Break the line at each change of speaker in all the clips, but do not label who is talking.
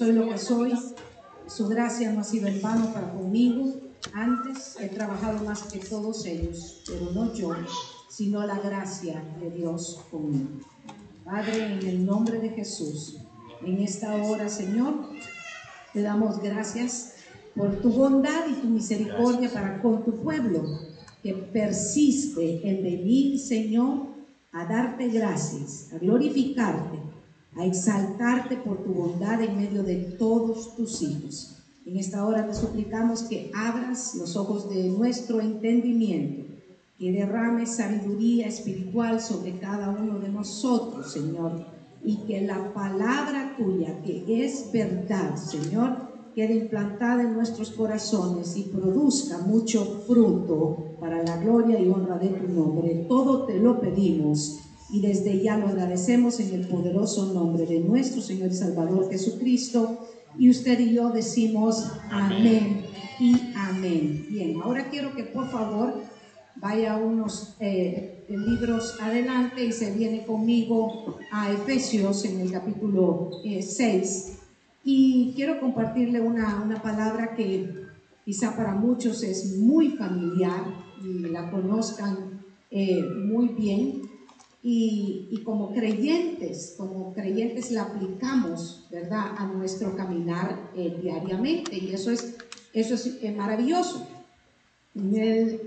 soy lo que soy. Su gracia no ha sido en vano para conmigo. Antes he trabajado más que todos ellos, pero no yo, sino la gracia de Dios conmigo. Padre, en el nombre de Jesús, en esta hora, Señor, te damos gracias por tu bondad y tu misericordia para con tu pueblo, que persiste en venir, Señor, a darte gracias, a glorificarte a exaltarte por tu bondad en medio de todos tus hijos. En esta hora te suplicamos que abras los ojos de nuestro entendimiento, que derrames sabiduría espiritual sobre cada uno de nosotros, Señor, y que la palabra tuya, que es verdad, Señor, quede implantada en nuestros corazones y produzca mucho fruto para la gloria y honra de tu nombre. Todo te lo pedimos y desde ya lo agradecemos en el poderoso nombre de nuestro Señor y Salvador Jesucristo. Y usted y yo decimos amén y amén. Bien, ahora quiero que por favor vaya unos eh, libros adelante y se viene conmigo a Efesios en el capítulo 6. Eh, y quiero compartirle una, una palabra que quizá para muchos es muy familiar y la conozcan eh, muy bien y, como creyentes, como creyentes la aplicamos, ¿verdad?, a nuestro caminar eh, diariamente y eso es, eso es eh, maravilloso. En el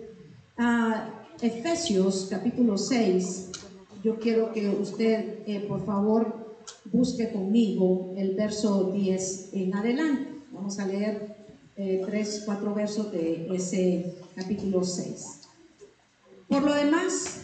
uh, Efesios capítulo 6, yo quiero que usted, eh, por favor, busque conmigo el verso 10 en adelante. Vamos a leer tres, cuatro versos de ese capítulo 6. Por lo demás,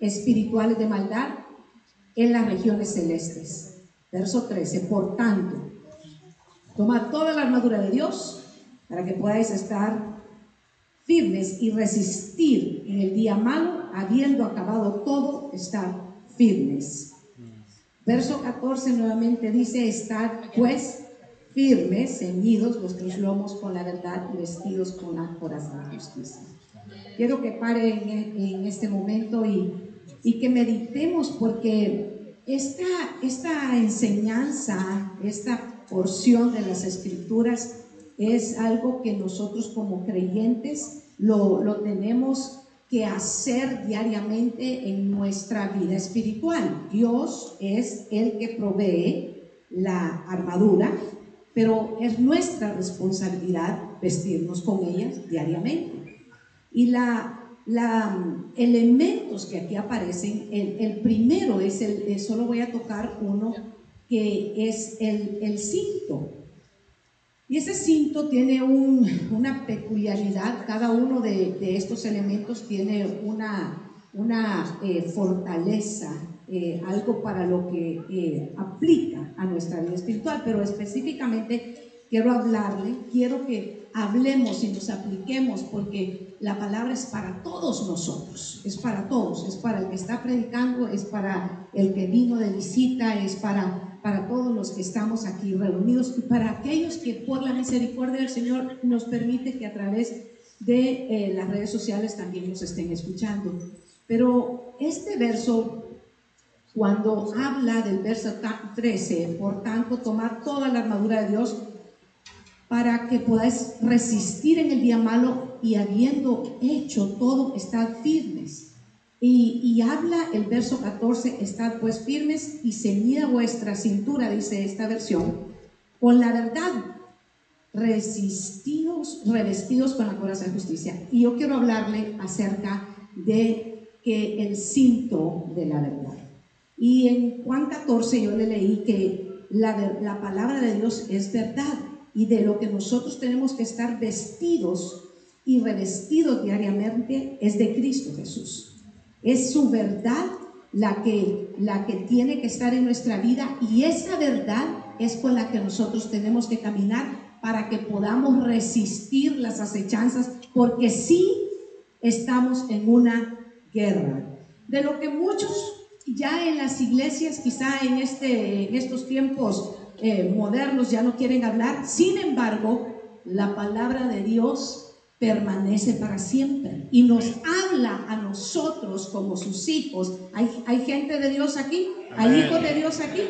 espirituales de maldad en las regiones celestes. Verso 13, por tanto, tomad toda la armadura de Dios para que podáis estar firmes y resistir en el día malo, habiendo acabado todo, estar firmes. Verso 14 nuevamente dice, estad pues firmes, ceñidos vuestros lomos con la verdad y vestidos con la corazón de justicia. Quiero que pare en, este momento y, y que meditemos porque esta, esta enseñanza, esta porción de las escrituras es algo que nosotros como creyentes lo, lo tenemos que hacer diariamente en nuestra vida espiritual. Dios es el que provee la armadura, pero es nuestra responsabilidad vestirnos con ellas diariamente. Y la la, elementos que aquí aparecen, el, primero es el, solo voy a tocar uno, que es el, cinto. Y ese cinto tiene una peculiaridad, cada uno de, estos elementos tiene una, una eh, fortaleza, eh, algo para lo que eh, aplica a nuestra vida espiritual, pero específicamente quiero hablarle, quiero que hablemos y nos apliquemos porque la palabra es para todos nosotros, es para todos, es para el que está predicando, es para el que vino de visita, es para, para todos los que estamos aquí reunidos y para aquellos que por la misericordia del Señor nos permite que a través de eh, las redes sociales también nos estén escuchando. Pero este verso cuando habla del verso 13, por tanto, tomar toda la armadura de Dios para que podáis resistir en el día malo y habiendo hecho todo, estad firmes. Y, habla el verso 14, estad pues firmes y ceñida vuestra cintura, dice esta versión, con la verdad, resistidos, revestidos con la coraza de justicia. Y yo quiero hablarle acerca de que el cinto de la verdad. Y en Juan 14 yo le leí que la, la palabra de Dios es verdad y de lo que nosotros tenemos que estar vestidos y revestidos diariamente es de Cristo Jesús. Es su verdad la que, la que tiene que estar en nuestra vida y esa verdad es con la que nosotros tenemos que caminar para que podamos resistir las acechanzas, porque sí estamos en una guerra. De lo que muchos ya en las iglesias, quizá en, este, en estos tiempos eh, modernos ya no quieren hablar, sin embargo, la palabra de Dios permanece para siempre y nos habla a nosotros como sus hijos. ¿Hay, hay gente de Dios aquí? ¿Hay hijos de Dios aquí?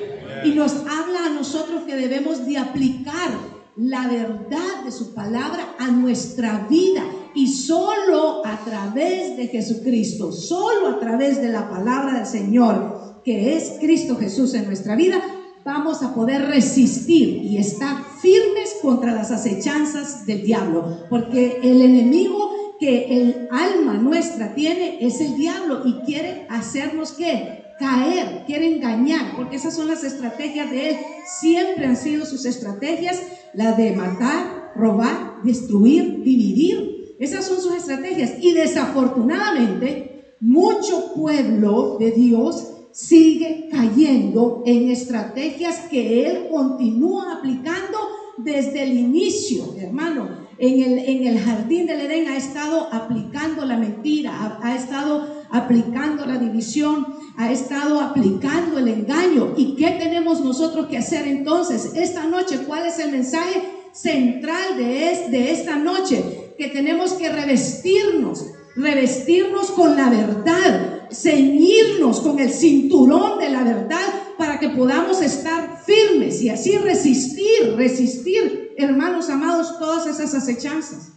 Y nos habla a nosotros que debemos de aplicar la verdad de su palabra a nuestra vida y solo a través de Jesucristo, solo a través de la palabra del Señor, que es Cristo Jesús en nuestra vida, vamos a poder resistir y estar firmes contra las acechanzas del diablo, porque el enemigo que el alma nuestra tiene es el diablo y quiere hacernos que caer, quiere engañar, porque esas son las estrategias de él. Siempre han sido sus estrategias, las de matar, robar, destruir, dividir. Esas son sus estrategias. Y desafortunadamente, mucho pueblo de Dios sigue cayendo en estrategias que él continúa aplicando desde el inicio, hermano. En el, en el jardín del Edén ha estado aplicando la mentira, ha, estado aplicando la división, ha estado aplicando el engaño. ¿Y qué tenemos nosotros que hacer entonces? Esta noche, ¿cuál es el mensaje central de, de esta noche? Que tenemos que revestirnos, revestirnos con la verdad ceñirnos con el cinturón de la verdad para que podamos estar firmes y así resistir, resistir, hermanos amados, todas esas acechanzas.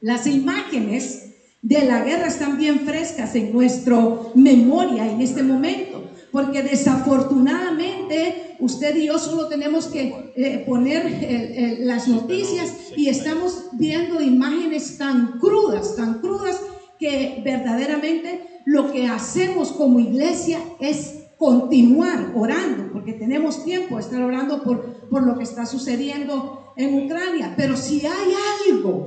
Las imágenes de la guerra están bien frescas en nuestra memoria en este momento, porque desafortunadamente usted y yo solo tenemos que eh, poner eh, eh, las noticias y estamos viendo imágenes tan crudas, tan crudas que verdaderamente lo que hacemos como iglesia es continuar orando, porque tenemos tiempo de estar orando por, por lo que está sucediendo en Ucrania. Pero si hay algo,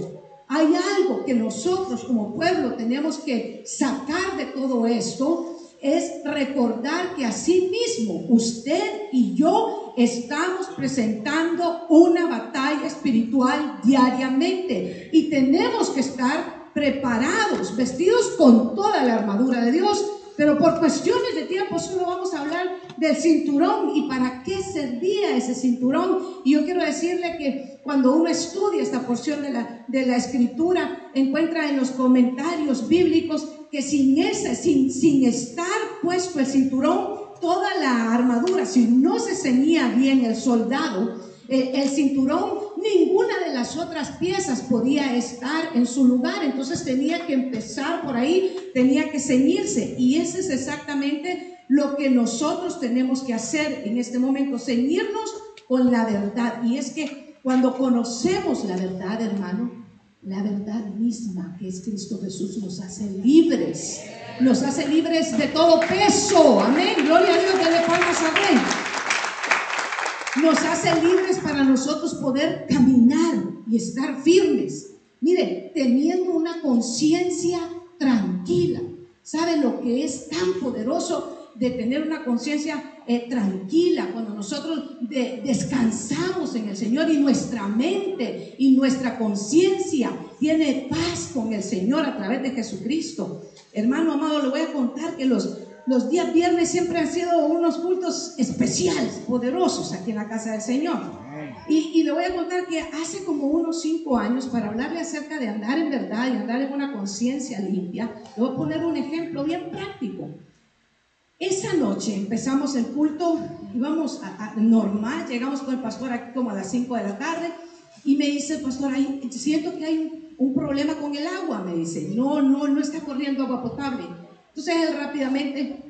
hay algo que nosotros como pueblo tenemos que sacar de todo esto, es recordar que así mismo usted y yo estamos presentando una batalla espiritual diariamente y tenemos que estar preparados, vestidos con toda la armadura de Dios, pero por cuestiones de tiempo solo vamos a hablar del cinturón y para qué servía ese cinturón. Y yo quiero decirle que cuando uno estudia esta porción de la, de la escritura, encuentra en los comentarios bíblicos que sin ese, sin, sin estar puesto el cinturón, toda la armadura, si no se ceñía bien el soldado, el cinturón, ninguna de las otras piezas podía estar en su lugar, entonces tenía que empezar por ahí, tenía que ceñirse. Y ese es exactamente lo que nosotros tenemos que hacer en este momento, ceñirnos con la verdad. Y es que cuando conocemos la verdad, hermano, la verdad misma que es Cristo Jesús nos hace libres, nos hace libres de todo peso. Amén. Gloria a Dios, le palmas a Rey nos hace libres para nosotros poder caminar y estar firmes. Mire, teniendo una conciencia tranquila. ¿Sabe lo que es tan poderoso de tener una conciencia eh, tranquila cuando nosotros descansamos en el Señor y nuestra mente y nuestra conciencia tiene paz con el Señor a través de Jesucristo? Hermano amado, le voy a contar que los los días viernes siempre han sido unos cultos especiales, poderosos aquí en la casa del Señor. Y, le voy a contar que hace como unos cinco años, para hablarle acerca de andar en verdad y andar en una conciencia limpia, le voy a poner un ejemplo bien práctico. Esa noche empezamos el culto, íbamos a, normal, llegamos con el pastor aquí como a las 5 de la tarde y me dice el pastor, siento que hay un, un problema con el agua, me dice, no, no, no está corriendo agua potable. Entonces él rápidamente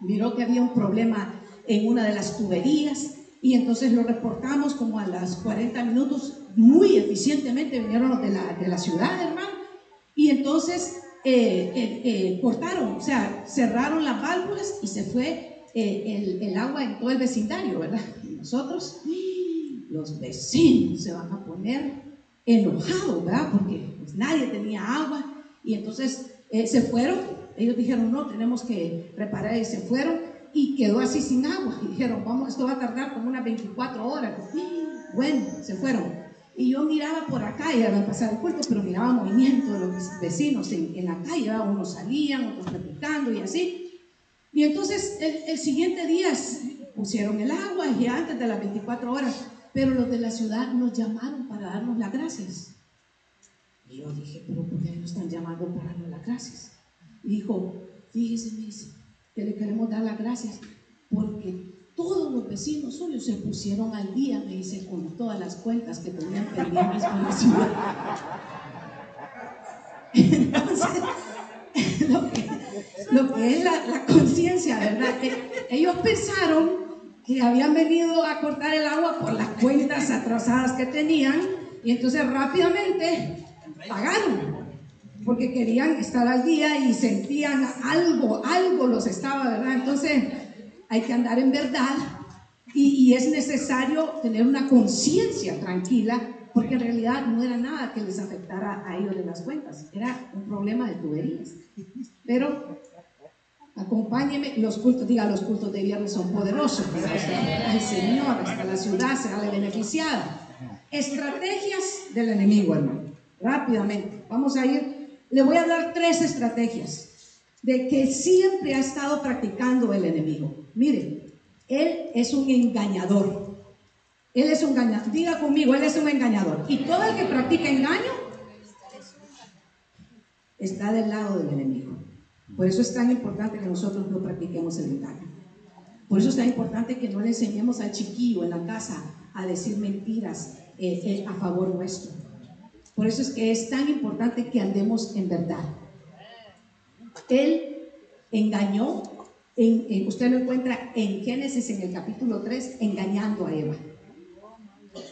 miró que había un problema en una de las tuberías y entonces lo reportamos como a las 40 minutos, muy eficientemente vinieron los de la, de la ciudad, hermano, y entonces eh, eh, eh, cortaron, o sea, cerraron las válvulas y se fue el, el, agua en todo el vecindario, ¿verdad? Y nosotros, los vecinos se van a poner enojados, ¿verdad? Porque pues, nadie tenía agua y entonces se fueron ellos dijeron, no, tenemos que reparar y se fueron. y quedó así sin agua. Y dijeron, vamos, esto va a tardar como unas 24 horas. Bueno, se fueron. Y yo miraba por acá, y iba a pasar el culto, pero miraba movimiento de los vecinos en, la calle. Unos salían, otros replicando y así. Y entonces el, el siguiente día pusieron el agua y antes de las 24 horas, pero los de la ciudad nos llamaron para darnos las gracias. Y yo dije, pero ¿por qué nos están llamando para darnos las gracias? Dijo, fíjese, Miss, que le queremos dar las gracias porque todos los vecinos suyos se pusieron al día, me dice, con todas las cuentas que tenían pendientes con la ciudad. Entonces, lo que, lo que es la, la conciencia, ¿verdad? Eh, ellos pensaron que habían venido a cortar el agua por las cuentas atrasadas que tenían y entonces rápidamente pagaron porque querían estar al día y sentían algo, algo los estaba, ¿verdad? Entonces hay que andar en verdad y, y es necesario tener una conciencia tranquila porque en realidad no era nada que les afectara a ellos de las cuentas, era un problema de tuberías. Pero acompáñeme, los cultos, diga, los cultos de viernes son poderosos, el Señor, hasta la ciudad se sale beneficiada. Estrategias del enemigo, hermano, rápidamente, vamos a ir, le voy a dar tres estrategias de que siempre ha estado practicando el enemigo. Mire, él es un engañador. Él es un engañador. Diga conmigo, Él es un engañador. Y todo el que practica engaño está del lado del enemigo. Por eso es tan importante que nosotros no practiquemos el engaño. Por eso es tan importante que no le enseñemos al chiquillo en la casa a decir mentiras eh, eh, a favor nuestro. Por eso es que es tan importante que andemos en verdad. Él engañó, en, usted lo encuentra en Génesis en el capítulo 3, engañando a Eva.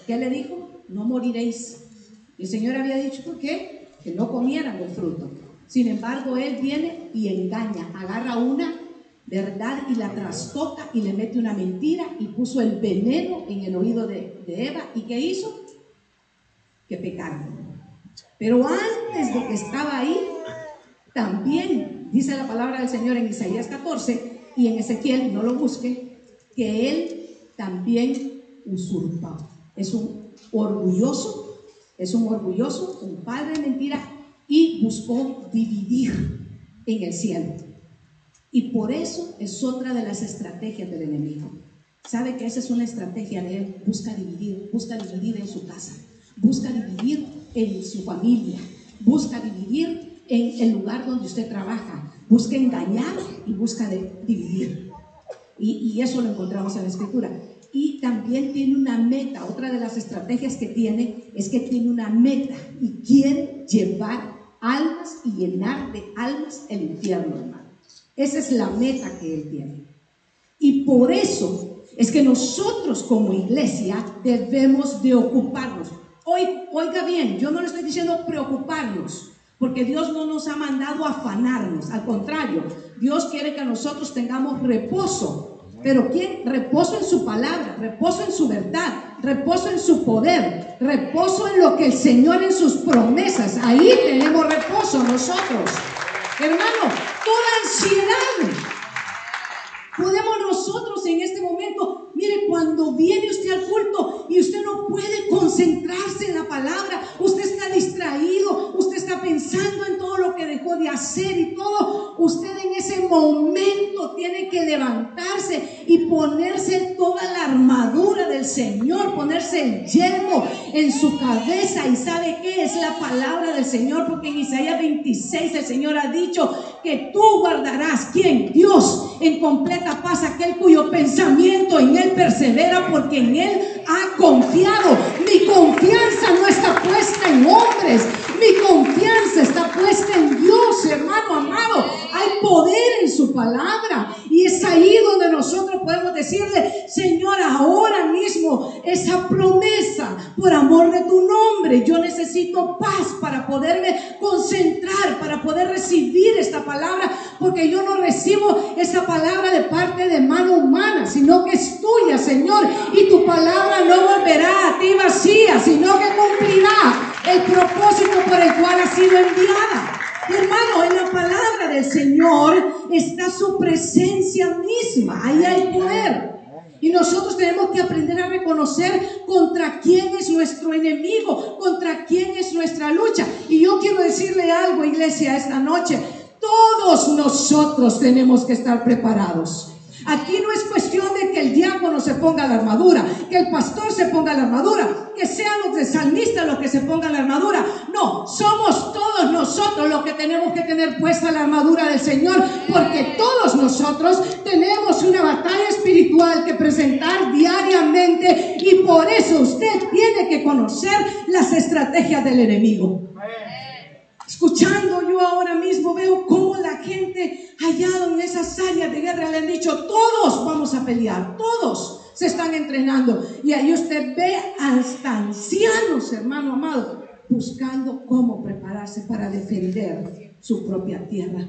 ¿Qué le dijo? No moriréis. El Señor había dicho, ¿por qué? Que no comieran el fruto. Sin embargo, Él viene y engaña, agarra una verdad y la trastoca y le mete una mentira y puso el veneno en el oído de, Eva. ¿Y qué hizo? Que pecaron. Pero antes de que estaba ahí, también dice la palabra del Señor en Isaías 14 y en Ezequiel, no lo busque, que Él también usurpa es un orgulloso, es un orgulloso, un padre de mentira y buscó dividir en el cielo. Y por eso es otra de las estrategias del enemigo. Sabe que esa es una estrategia de él. Busca dividir, busca dividir en su casa, busca dividir en su familia, busca dividir en el lugar donde usted trabaja, busca engañar y busca dividir. Y, eso lo encontramos en la escritura y también tiene una meta. Otra de las estrategias que tiene es que tiene una meta y quiere llevar almas y llenar de almas el infierno, hermano. Esa es la meta que él tiene. Y por eso es que nosotros como iglesia debemos de ocuparnos. Oiga bien, yo no le estoy diciendo preocuparnos, porque Dios no nos ha mandado afanarnos. Al contrario, Dios quiere que nosotros tengamos reposo pero ¿quién? Reposo en su palabra, reposo en su verdad, reposo en su poder, reposo en lo que el Señor en sus promesas. Ahí tenemos reposo nosotros. Hermano, toda ansiedad. Podemos nosotros en este momento, mire, cuando viene usted al culto y usted no puede concentrarse en la palabra, usted está distraído, usted está pensando en todo lo que dejó de hacer y todo, usted en ese momento tiene que levantarse y ponerse toda la armadura del Señor, ponerse el yelmo en su cabeza. ¿Y sabe qué es la palabra del Señor? Porque en Isaías 26 el Señor ha dicho que tú guardarás, ¿quién? Dios, en completa paz aquel cuyo pensamiento en Él persevera porque en Él ha confiado. Mi confianza no está puesta en hombres, mi confianza está puesta en Dios, hermano amado. Hay poder en su palabra. Y es ahí donde nosotros podemos decirle, Señor, ahora mismo esa promesa por amor de tu nombre, yo necesito paz para poderme concentrar, para poder recibir esta palabra, porque yo no recibo esa palabra de parte de mano humana, sino que es tuya, Señor. Y tu palabra no volverá a ti vacía, sino que cumplirá el propósito por el cual ha sido enviada. Hermano, en la palabra de del Señor está su presencia misma. Ahí hay poder. Y nosotros tenemos que aprender a reconocer contra quién es nuestro enemigo, contra quién es nuestra lucha. Y yo quiero decirle algo, iglesia, esta noche. Todos nosotros tenemos que estar preparados. Aquí no es cuestión de que el diácono se ponga la armadura, que el pastor se ponga la armadura, que sean los de salmista los que se pongan la armadura. No, somos todos nosotros los que tenemos que tener puesta la armadura del Señor, porque todos nosotros tenemos una batalla espiritual que presentar diariamente y por eso usted tiene que conocer las estrategias del enemigo. Escuchando yo ahora mismo veo cómo la gente hallado en esas áreas de guerra le han dicho, todos vamos a pelear, todos se están entrenando. Y ahí usted ve hasta ancianos, hermano amado, buscando cómo prepararse para defender su propia tierra.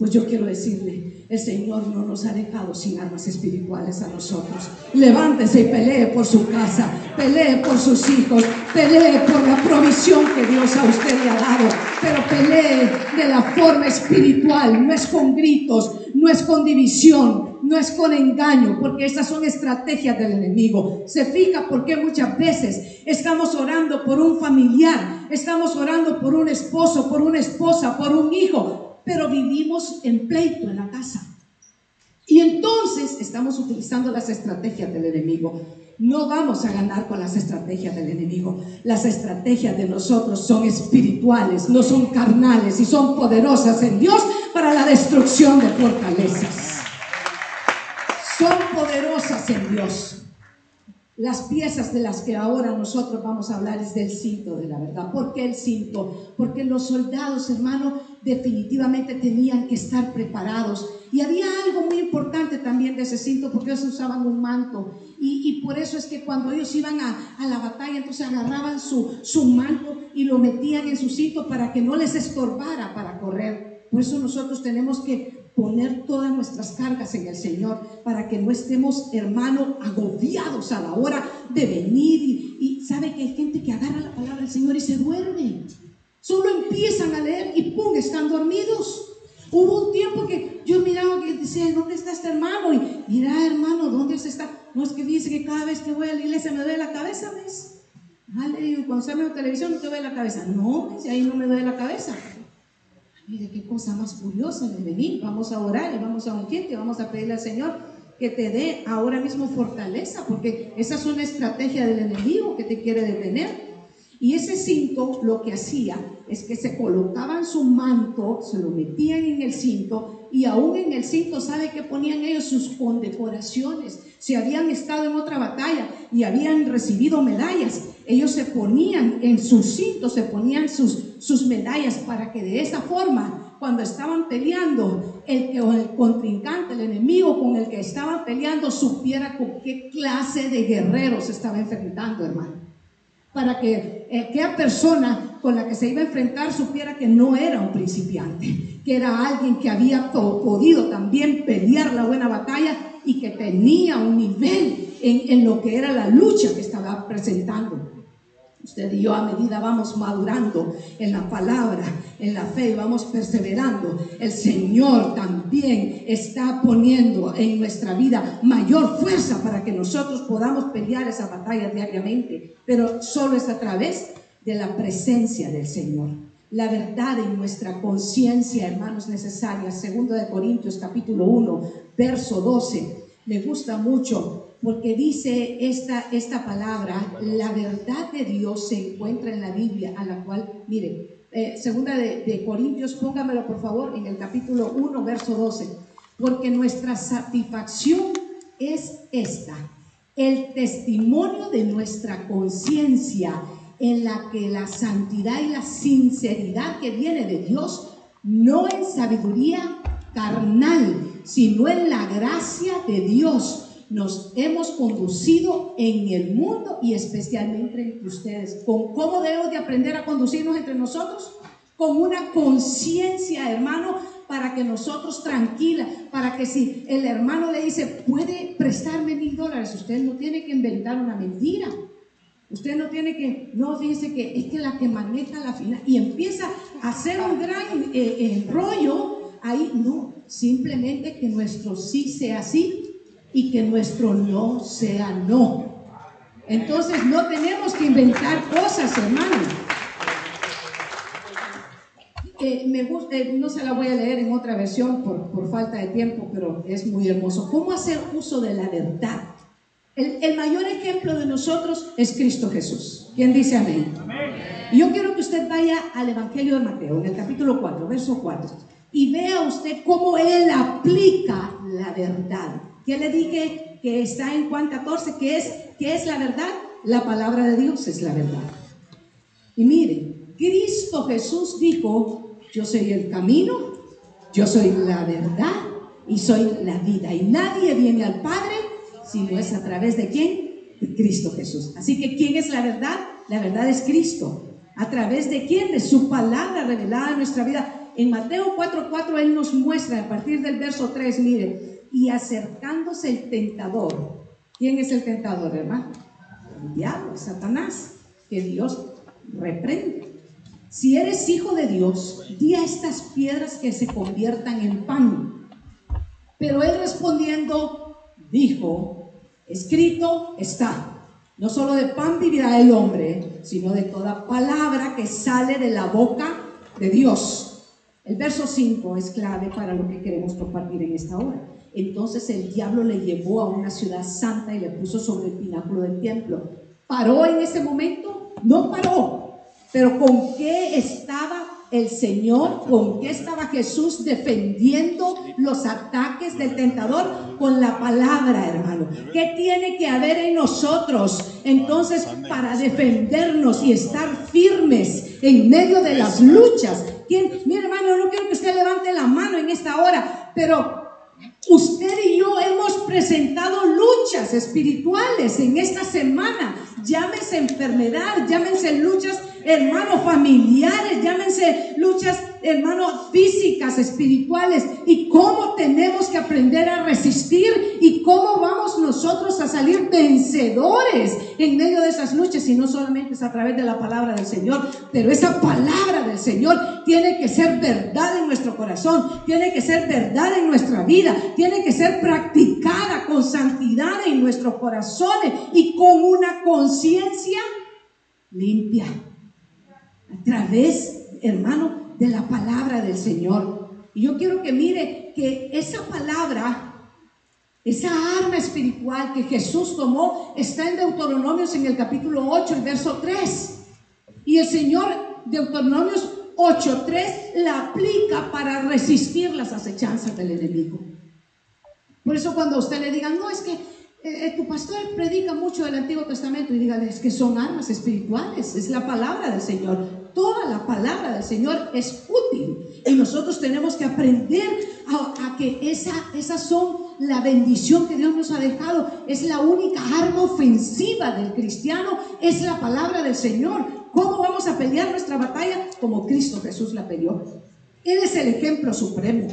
Pues yo quiero decirle, el Señor no nos ha dejado sin armas espirituales a nosotros. Levántese y pelee por su casa, pelee por sus hijos, pelee por la provisión que Dios a usted le ha dado, pero pelee de la forma espiritual, no es con gritos, no es con división, no es con engaño, porque esas son estrategias del enemigo. Se fija porque muchas veces estamos orando por un familiar, estamos orando por un esposo, por una esposa, por un hijo, pero vivimos en pleito en la casa. Y entonces estamos utilizando las estrategias del enemigo. No vamos a ganar con las estrategias del enemigo. Las estrategias de nosotros son espirituales, no son carnales y son poderosas en Dios para la destrucción de fortalezas. Son poderosas en Dios. Las piezas de las que ahora nosotros vamos a hablar es del cinto de la verdad. ¿Por qué el cinto? Porque los soldados, hermano, definitivamente tenían que estar preparados. Y había algo muy importante también de ese cinto, porque ellos usaban un manto. Y, por eso es que cuando ellos iban a, a la batalla, entonces agarraban su, su manto y lo metían en su cinto para que no les estorbara para correr. Por eso nosotros tenemos que poner todas nuestras cargas en el Señor para que no estemos, hermano, agobiados a la hora de venir. Y, sabe que hay gente que agarra la palabra del Señor y se duerme. Solo empiezan a leer y ¡pum! están dormidos. Hubo un tiempo que yo miraba que decía, ¿dónde está este hermano? Y mira, hermano, ¿dónde está? No es que dice que cada vez que voy a la iglesia me duele la cabeza, ¿ves? Vale, cuando se ve televisión no te duele la cabeza. No, si ahí no me duele la cabeza. Mire qué cosa más curiosa de venir. Vamos a orar y vamos a ungirte, vamos a pedirle al Señor que te dé ahora mismo fortaleza, porque esa es una estrategia del enemigo que te quiere detener. Y ese cinto lo que hacía es que se colocaban su manto, se lo metían en el cinto y aún en el cinto, ¿sabe que ponían ellos sus condecoraciones? Si habían estado en otra batalla y habían recibido medallas, ellos se ponían en sus cintos, se ponían sus, sus medallas para que de esa forma, cuando estaban peleando, el, el contrincante, el enemigo con el que estaban peleando, supiera con qué clase de guerreros se estaba enfrentando, hermano. Para que eh, aquella persona con la que se iba a enfrentar supiera que no era un principiante, que era alguien que había podido también pelear la buena batalla y que tenía un nivel en, en lo que era la lucha que estaba presentando. Usted y yo a medida vamos madurando en la palabra, en la fe y vamos perseverando, el Señor también está poniendo en nuestra vida mayor fuerza para que nosotros podamos pelear esa batalla diariamente, pero solo es a través de la presencia del Señor. La verdad en nuestra conciencia, hermanos, necesaria. Segundo de Corintios capítulo 1, verso 12. Me gusta mucho porque dice esta, esta palabra, la verdad de Dios se encuentra en la Biblia, a la cual, mire, eh, segunda de, de, Corintios, póngamelo por favor en el capítulo 1, verso 12, porque nuestra satisfacción es esta, el testimonio de nuestra conciencia en la que la santidad y la sinceridad que viene de Dios, no en sabiduría carnal, sino en la gracia de Dios nos hemos conducido en el mundo y especialmente entre ustedes. ¿Con cómo debemos de aprender a conducirnos entre nosotros? Con una conciencia, hermano, para que nosotros tranquila, para que si el hermano le dice, puede prestarme mil dólares, usted no tiene que inventar una mentira. Usted no tiene que, no fíjese que es que la que maneja la final y empieza a hacer un gran eh, rollo ahí no, simplemente que nuestro sí sea sí y que nuestro no sea no. Entonces no tenemos que inventar cosas, hermano. Eh, me gusta, eh, no se la voy a leer en otra versión por, por, falta de tiempo, pero es muy hermoso. ¿Cómo hacer uso de la verdad? El, el, mayor ejemplo de nosotros es Cristo Jesús. ¿Quién dice amén? amén? Yo quiero que usted vaya al Evangelio de Mateo, en el capítulo 4, verso 4, y vea usted cómo él aplica la verdad. ¿Qué le dije que está en Juan 14? ¿Qué es, qué es la verdad? La palabra de Dios es la verdad. Y mire, Cristo Jesús dijo, yo soy el camino, yo soy la verdad y soy la vida. Y nadie viene al Padre si no es a través de quién? De Cristo Jesús. Así que ¿quién es la verdad? La verdad es Cristo. ¿A través de quién? De su palabra revelada en nuestra vida. En Mateo 4:4 Él nos muestra a partir del verso 3, mire, y acercándose el tentador. ¿Quién es el tentador, hermano? El diablo, Satanás, que Dios reprende. Si eres hijo de Dios, di a estas piedras que se conviertan en pan. Pero él respondiendo, dijo, escrito está, no solo de pan vivirá el hombre, sino de toda palabra que sale de la boca de Dios. El verso 5 es clave para lo que queremos compartir en esta hora. Entonces el diablo le llevó a una ciudad santa y le puso sobre el pináculo del templo. ¿Paró en ese momento? No paró pero ¿con qué estaba el Señor? ¿Con qué estaba Jesús defendiendo los ataques del tentador? Con la palabra, hermano. ¿Qué tiene que haber en nosotros entonces para defendernos y estar firmes en medio de las luchas? ¿Quién? Mi hermano, no quiero que usted levante la mano en esta hora, pero Usted y yo hemos presentado luchas espirituales en esta semana. Llámese enfermedad, llámense luchas hermanos familiares, llámense luchas, hermanos físicas, espirituales, y cómo tenemos que aprender a resistir y cómo vamos nosotros a salir vencedores en medio de esas luchas, y no solamente es a través de la palabra del Señor, pero esa palabra del Señor tiene que ser verdad en nuestro corazón, tiene que ser verdad en nuestra vida, tiene que ser practicada con santidad en nuestros corazones y con una conciencia limpia. A través, hermano, de la palabra del Señor. Y yo quiero que mire que esa palabra, esa arma espiritual que Jesús tomó, está en Deuteronomios en el capítulo 8, el verso 3. Y el Señor, Deuteronomios 8.3 la aplica para resistir las acechanzas del enemigo. Por eso cuando usted le diga, no, es que eh, eh, tu pastor predica mucho del Antiguo Testamento y dígale, es que son armas espirituales, es la palabra del Señor toda la palabra del Señor es útil y nosotros tenemos que aprender a, que esa, esas son la bendición que Dios nos ha dejado. Es la única arma ofensiva del cristiano, es la palabra del Señor. ¿Cómo vamos a pelear nuestra batalla? Como Cristo Jesús la peleó. Él es el ejemplo supremo.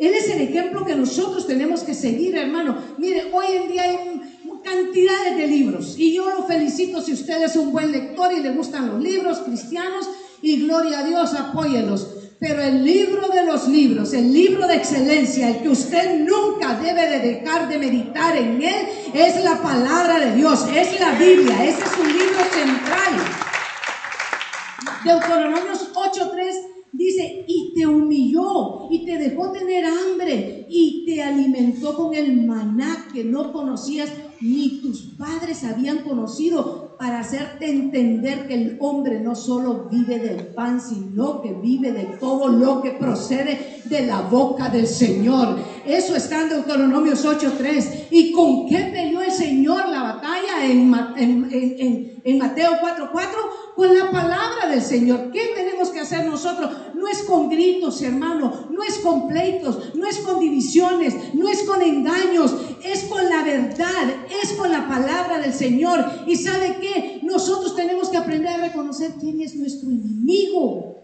Él es el ejemplo que nosotros tenemos que seguir, hermano. Mire, hoy en día hay cantidades de libros. Y yo lo felicito si usted es un buen lector y le gustan los libros cristianos. Y gloria a Dios, apóyelos. Pero el libro de los libros, el libro de excelencia, el que usted nunca debe de dejar de meditar en él, es la palabra de Dios, es la Biblia, ese es un libro central. Deuteronomios 8.3 dice, y te humilló, y te dejó tener hambre, y te alimentó con el maná que no conocías ni tus padres habían conocido para hacerte entender que el hombre no solo vive del pan, sino que vive de todo lo que procede de la boca del Señor. Eso está en Deuteronomios 8.3. ¿Y con qué peleó el Señor la batalla en, Mateo 4.4? Con la palabra del Señor. ¿Qué tenemos que hacer nosotros? No es con gritos, hermano, no es con pleitos, no es con divisiones, no es con engaños, es con la verdad, es con la palabra del Señor. Y sabe qué? Nosotros tenemos que aprender a reconocer quién es nuestro enemigo.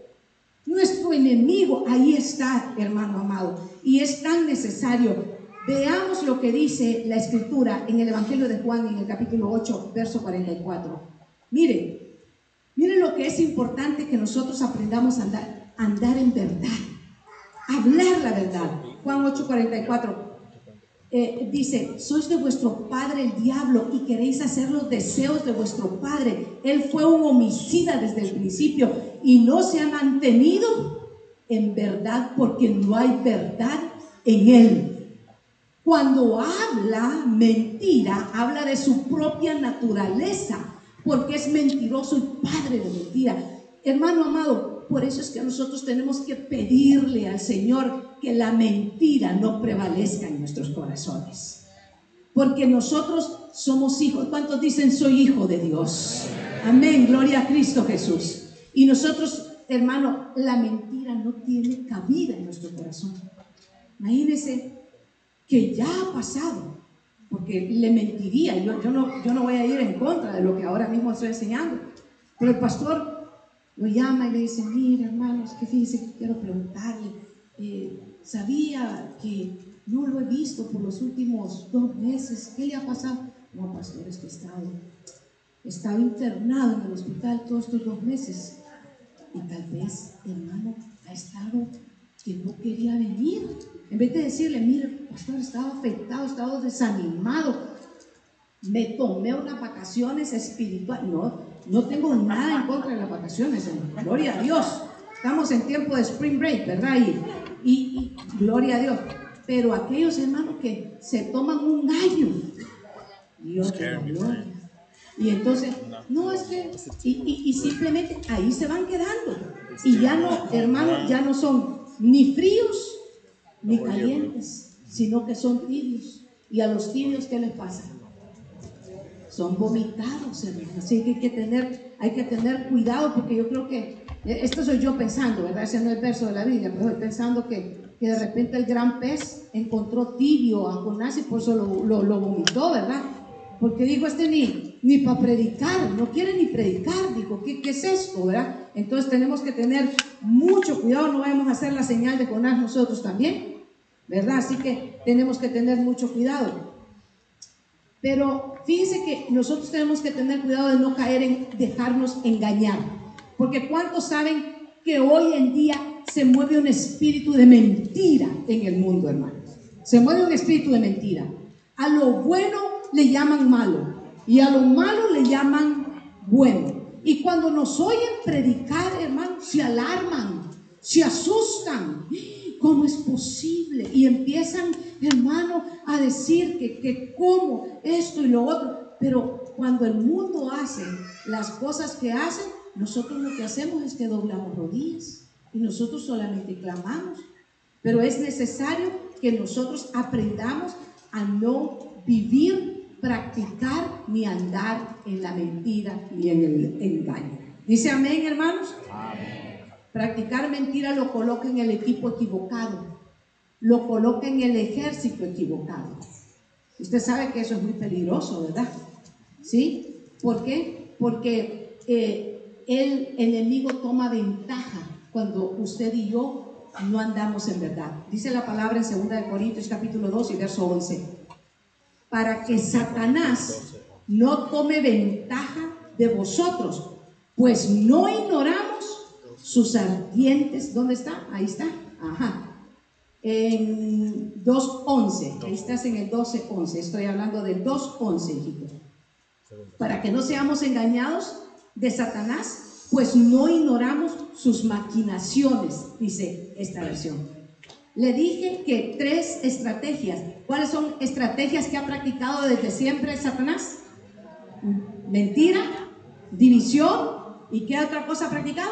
Nuestro enemigo, ahí está, hermano amado. Y es tan necesario. Veamos lo que dice la escritura en el Evangelio de Juan, en el capítulo 8, verso 44. Miren, miren lo que es importante que nosotros aprendamos a andar, andar en verdad. hablar la verdad. Juan 8:44 eh, dice, sois de vuestro padre el diablo y queréis hacer los deseos de vuestro padre. Él fue un homicida desde el principio y no se ha mantenido en verdad porque no hay verdad en él. Cuando habla mentira, habla de su propia naturaleza, porque es mentiroso y padre de mentira. Hermano amado, por eso es que nosotros tenemos que pedirle al Señor que la mentira no prevalezca en nuestros corazones. Porque nosotros somos hijos. ¿Cuántos dicen soy hijo de Dios? Amén, gloria a Cristo Jesús. Y nosotros, hermano, la mentira no tiene cabida en nuestro corazón. Imagínense que ya ha pasado, porque le mentiría, yo, no, yo no voy a ir en contra de lo que ahora mismo estoy enseñando, pero el pastor lo llama y le dice, mira hermanos, que fíjense quiero preguntarle, eh, sabía que no lo he visto por los últimos dos meses, ¿qué le ha pasado? No, pastor, es que he estado, he estado internado en el hospital todos estos dos meses. Y tal vez, hermano, ha estado que no quería venir. En vez de decirle, mire, pastor, estaba afectado, estaba desanimado, me tomé unas vacaciones espirituales. No, no tengo nada en contra de las vacaciones, gloria a Dios. Estamos en tiempo de spring break, ¿verdad? Y, y, gloria a Dios. Pero aquellos hermanos que se toman un año, Dios gloria. Y entonces, no es que, y, y, simplemente ahí se van quedando. Y ya no, hermanos, ya no son ni fríos ni calientes, sino que son tibios. ¿Y a los tibios qué les pasa? Son vomitados, hermanos. Así que hay que tener, hay que tener cuidado porque yo creo que, eh, esto soy yo pensando, ¿verdad? Ese no es el verso de la Biblia, pero estoy pensando que, que de repente el gran pez encontró tibio a Jonás y por eso lo, lo, lo vomitó, ¿verdad? Porque dijo este ni, ni para predicar, no quiere ni predicar, dijo, ¿qué, ¿qué, es esto, verdad? Entonces tenemos que tener mucho cuidado, no vamos a hacer la señal de Jonás nosotros también, ¿verdad? Así que tenemos que tener mucho cuidado. Pero fíjense que nosotros tenemos que tener cuidado de no caer en dejarnos engañar, porque ¿cuántos saben que hoy en día se mueve un espíritu de mentira en el mundo, hermanos? Se mueve un espíritu de mentira. A lo bueno le llaman malo y a lo malo le llaman bueno. Y cuando nos oyen predicar, hermanos, se alarman, se asustan. ¿Cómo es posible? Y empiezan, hermano, a decir que, que cómo esto y lo otro. Pero cuando el mundo hace las cosas que hace, nosotros lo que hacemos es que doblamos rodillas y nosotros solamente clamamos. Pero es necesario que nosotros aprendamos a no vivir practicar ni andar en la mentira ni en el engaño. Dice amén, hermanos. Practicar mentira lo coloca en el equipo equivocado, lo coloca en el ejército equivocado. Usted sabe que eso es muy peligroso, ¿verdad? ¿Sí? ¿Por qué? Porque eh, el enemigo toma ventaja cuando usted y yo no andamos en verdad. Dice la palabra en 2 Corintios capítulo 2 y verso 11 para que Satanás no tome ventaja de vosotros, pues no ignoramos sus ardientes. ¿Dónde está? Ahí está. Ajá. En 2.11. Ahí estás en el 12.11. Estoy hablando del 2.11, hijito. Para que no seamos engañados de Satanás, pues no ignoramos sus maquinaciones, dice esta versión. Le dije que tres estrategias. ¿Cuáles son estrategias que ha practicado desde siempre Satanás? Mentira, división y qué otra cosa ha practicado?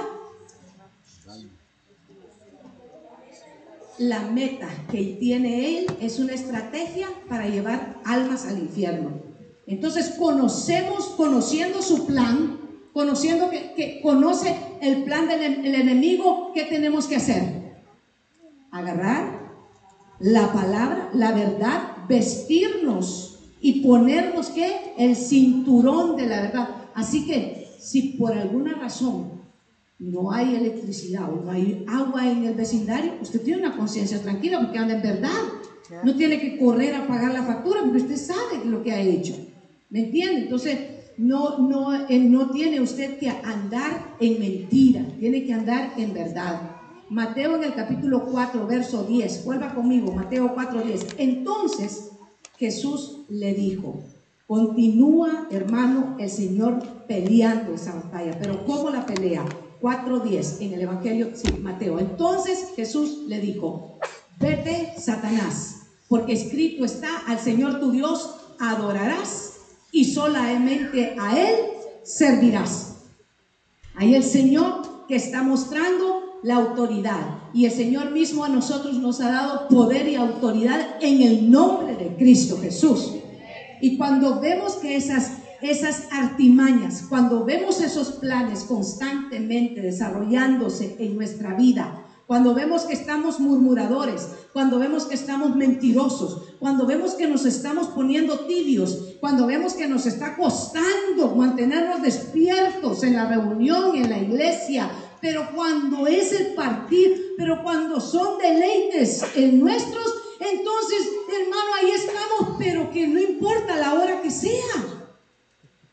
La meta que tiene él es una estrategia para llevar almas al infierno. Entonces conocemos, conociendo su plan, conociendo que, conoce el plan del enemigo, ¿qué tenemos que hacer? Agarrar la palabra, la verdad, vestirnos y ponernos que el cinturón de la verdad. Así que si por alguna razón no hay electricidad o no hay agua en el vecindario, usted tiene una conciencia tranquila porque anda en verdad. No tiene que correr a pagar la factura porque usted sabe lo que ha hecho. ¿Me entiende? Entonces, no, no, no tiene usted que andar en mentira, tiene que andar en verdad. Mateo en el capítulo 4, verso 10. Vuelva conmigo, Mateo 4, 10. Entonces Jesús le dijo, continúa hermano el Señor peleando esa batalla, pero ¿cómo la pelea? 4.10 en el Evangelio, sí, Mateo. Entonces Jesús le dijo, vete Satanás, porque escrito está, al Señor tu Dios adorarás y solamente a Él servirás. Ahí el Señor que está mostrando la autoridad. Y el Señor mismo a nosotros nos ha dado poder y autoridad en el nombre de Cristo Jesús. Y cuando vemos que esas esas artimañas, cuando vemos esos planes constantemente desarrollándose en nuestra vida, cuando vemos que estamos murmuradores, cuando vemos que estamos mentirosos, cuando vemos que nos estamos poniendo tibios, cuando vemos que nos está costando mantenernos despiertos en la reunión, en la iglesia, pero cuando es el partir, pero cuando son deleites en nuestros, entonces, hermano, ahí estamos, pero que no importa la hora que sea.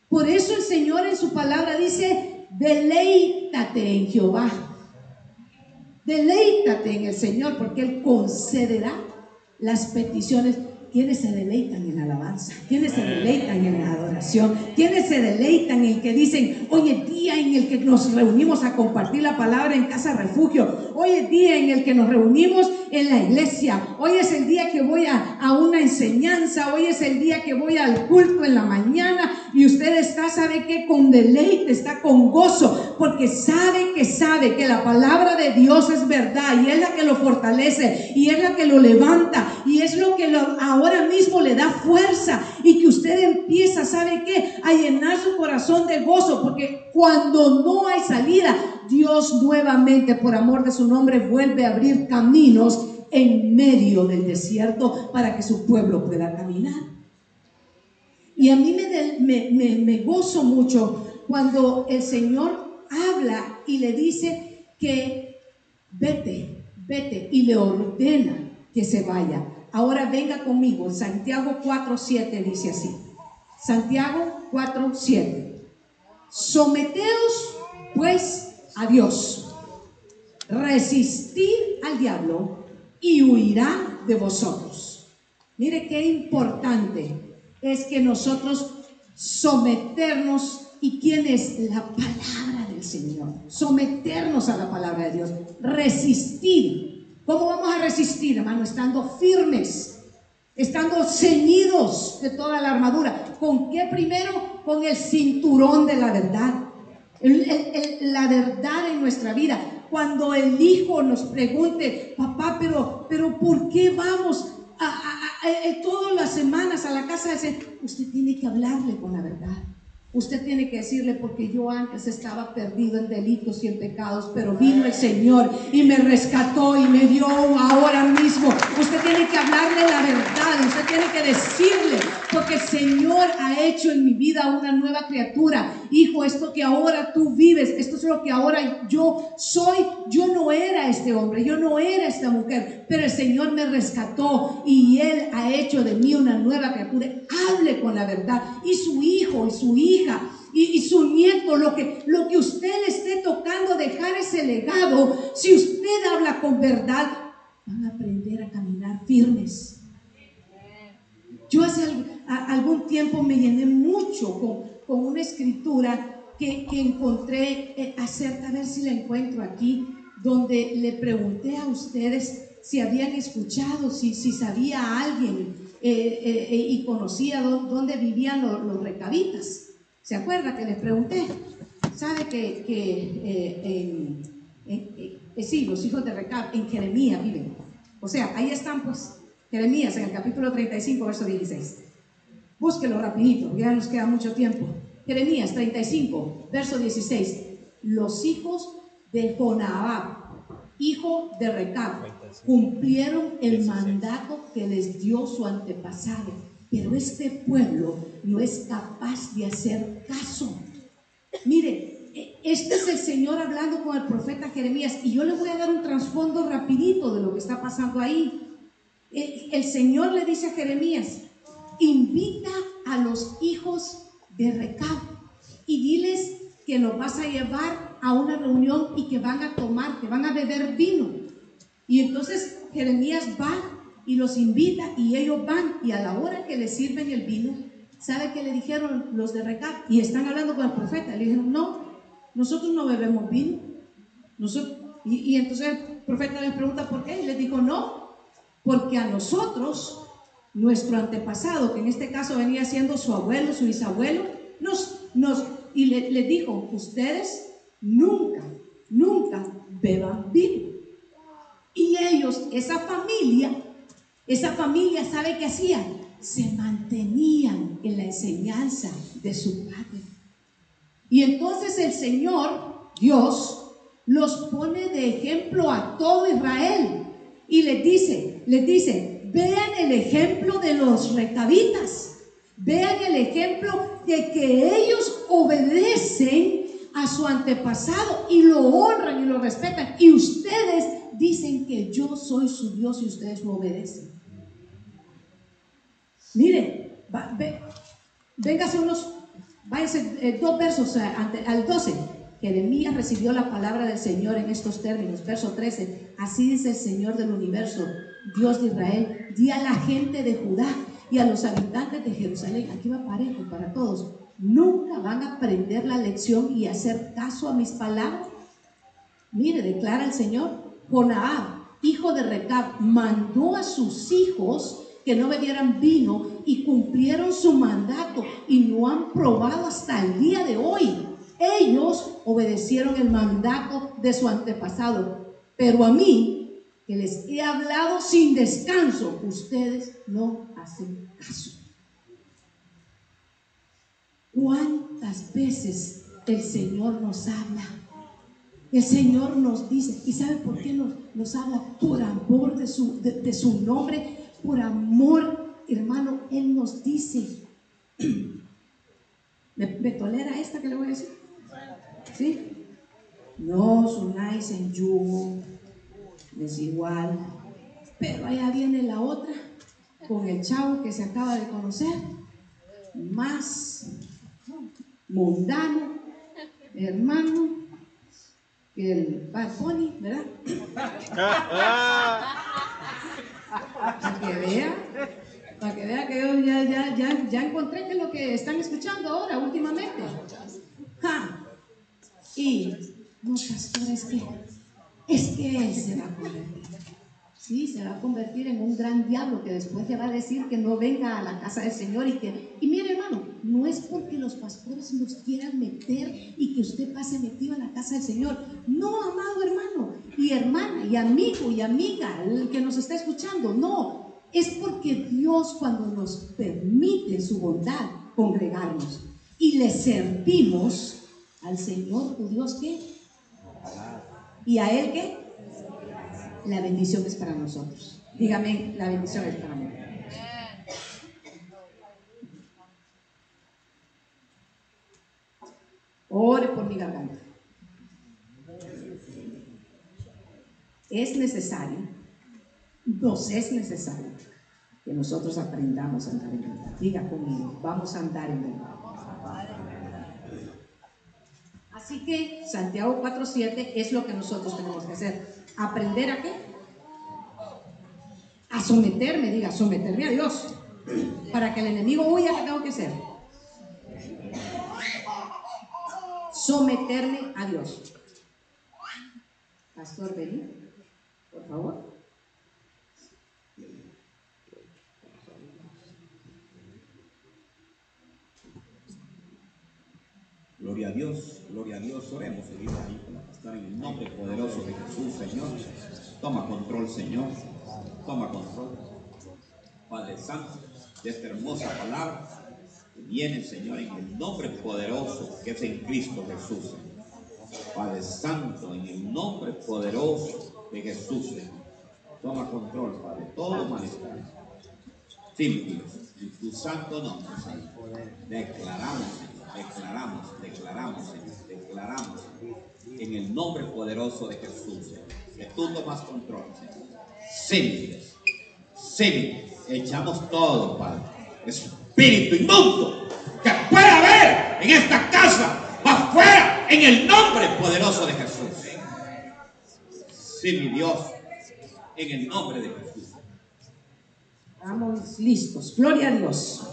Por eso el Señor en su palabra dice, deleítate en Jehová. Deleítate en el Señor porque Él concederá las peticiones ¿Quiénes se deleitan en la alabanza? ¿Quiénes se deleitan en la adoración? ¿Quiénes se deleitan en el que dicen, hoy es día en el que nos reunimos a compartir la palabra en casa refugio? Hoy es día en el que nos reunimos en la iglesia. Hoy es el día que voy a, a una enseñanza. Hoy es el día que voy al culto en la mañana. Y usted está, sabe que con deleite, está con gozo, porque sabe que sabe que la palabra de Dios es verdad y es la que lo fortalece y es la que lo levanta y es lo que lo, ahora mismo le da fuerza y que usted empieza, ¿sabe qué? A llenar su corazón de gozo, porque cuando no hay salida, Dios nuevamente, por amor de su nombre, vuelve a abrir caminos en medio del desierto para que su pueblo pueda caminar. Y a mí me, me, me, gozo mucho cuando el Señor habla y le dice que vete, vete, y le ordena que se vaya. Ahora venga conmigo, Santiago 4.7 dice así. Santiago 4.7. Someteos pues a Dios. Resistir al diablo y huirá de vosotros. Mire qué importante es que nosotros someternos y quién es la palabra del Señor. Someternos a la palabra de Dios. Resistir ¿Cómo vamos a resistir, hermano? Estando firmes, estando ceñidos de toda la armadura. ¿Con qué primero? Con el cinturón de la verdad. la verdad en nuestra vida. Cuando el hijo nos pregunte, papá, pero, pero ¿por qué vamos a, todas las semanas a la casa de ese? Usted tiene que hablarle con la verdad. Usted tiene que decirle, porque yo antes estaba perdido en delitos y en pecados, pero vino el Señor y me rescató y me dio ahora mismo. Usted tiene que hablarle la verdad, usted tiene que decirle, porque el Señor ha hecho en mi vida una nueva criatura. Hijo, esto que ahora tú vives, esto es lo que ahora yo soy. Yo no era este hombre, yo no era esta mujer, pero el Señor me rescató y Él ha hecho de mí una nueva criatura. Hable con la verdad. Y su hijo y su hija y, su nieto, lo que, lo que usted le esté tocando, dejar ese legado, si usted habla con verdad, van a aprender a caminar firmes. Yo hace algún tiempo me llené mucho con, una escritura que, encontré eh, acerca, a ver si la encuentro aquí, donde le pregunté a ustedes si habían escuchado, si, sabía alguien eh, eh, y conocía dónde, vivían los, recabitas. ¿Se acuerda que les pregunté? ¿Sabe que, sí, los hijos de Recab en Jeremías viven? O sea, ahí están pues Jeremías en el capítulo 35, verso 16. Búsquelo rapidito, ya nos queda mucho tiempo. Jeremías 35, verso 16. Los hijos de Jonabab, hijo de Recab, cumplieron el mandato que les dio su antepasado pero este pueblo no es capaz de hacer caso. Mire, e, este es el Señor hablando con el profeta Jeremías y yo le voy a dar un trasfondo rapidito de lo que está pasando ahí. El Señor le dice a Jeremías, invita a los hijos de Recab y diles que los vas a llevar a una reunión y que van a tomar, que van a beber vino. Y entonces Jeremías va y los invita y ellos van y a la hora que les sirven el vino, ¿sabe qué le dijeron los de Recap? Y están hablando con el profeta. Le dijeron, no, nosotros no bebemos vino. Y, y entonces el profeta les pregunta por qué. Y les dijo, no, porque a nosotros, nuestro antepasado, que en este caso venía siendo su abuelo, su bisabuelo, nos, nos, y le, les dijo, ustedes nunca, nunca beban vino. Y ellos, esa familia, esa familia, ¿sabe qué hacían? Se mantenían en la enseñanza de su padre. Y entonces el Señor, Dios, los pone de ejemplo a todo Israel y les dice, les dice, vean el ejemplo de los recabitas, vean el ejemplo de que ellos obedecen a su antepasado y lo honran y lo respetan. Y ustedes dicen que yo soy su Dios y ustedes no obedecen. Mire, va, ve, véngase unos, váyanse eh, dos versos al 12. Jeremías recibió la palabra del Señor en estos términos. Verso 13. Así dice el Señor del universo, Dios de Israel. Di a la gente de Judá y a los habitantes de Jerusalén. Aquí va parejo para todos. Nunca van a aprender la lección y hacer caso a mis palabras. Mire, declara el Señor. Jonaab, hijo de Recab, mandó a sus hijos que no bebieran vino y cumplieron su mandato y no han probado hasta el día de hoy. Ellos obedecieron el mandato de su antepasado, pero a mí, que les he hablado sin descanso, ustedes no hacen caso. ¿Cuántas veces el Señor nos habla? El Señor nos dice, ¿y sabe por qué nos, habla? Por amor de su, de, su nombre, por amor, hermano, Él nos dice. ¿Me, tolera esta que le voy a decir? ¿Sí? No sonáis en yugo desigual. Pero allá viene la otra, con el chavo que se acaba de conocer, más mundano, hermano, que el Bad Bunny, ¿verdad? Para que vea, para que vea que yo ya, ya, ya, ya encontré que lo que están escuchando ahora, últimamente. Ja. Y, no, pastor, es que, es que él se va a convertir. Sí, se va a convertir en un gran diablo que después le va a decir que no venga a la casa del Señor y que... Y mire hermano, no es porque los pastores nos quieran meter y que usted pase metido a la casa del Señor. No, amado hermano y hermana y amigo y amiga, el que nos está escuchando, no. Es porque Dios cuando nos permite su bondad congregarnos y le servimos al Señor, tu Dios, ¿qué? ¿Y a Él qué? la bendición es para nosotros. Dígame, la bendición es para mí. Ore por mi garganta. Es necesario, nos es necesario que nosotros aprendamos a andar en verdad. Diga conmigo, vamos a andar en verdad. Así que Santiago 4.7 es lo que nosotros tenemos que hacer. ¿Aprender a qué? A someterme, diga, someterme a Dios. Para que el enemigo huya, ¿qué tengo que hacer? Someterme a Dios. Pastor, vení, por favor.
Gloria a Dios, gloria a Dios. Oremos, seguimos ahí pastora en el nombre poderoso de Jesús, Señor. Toma control, Señor. Toma control. Padre Santo, de esta hermosa palabra que viene, Señor, en el nombre poderoso que es en Cristo Jesús. Señor. Padre Santo, en el nombre poderoso de Jesús, Señor. Toma control, Padre, todo malestar. Sí, mi Dios, en tu santo nombre, Señor. Declaramos, Señor declaramos, declaramos, declaramos en el nombre poderoso de Jesús, que tú tomas control, Señor. Sí, Dios. Sí, echamos todo, Padre. Espíritu inmundo que pueda haber en esta casa, afuera, En el nombre poderoso de Jesús. Sí, mi Dios. En el nombre de Jesús.
Estamos listos. Gloria a Dios.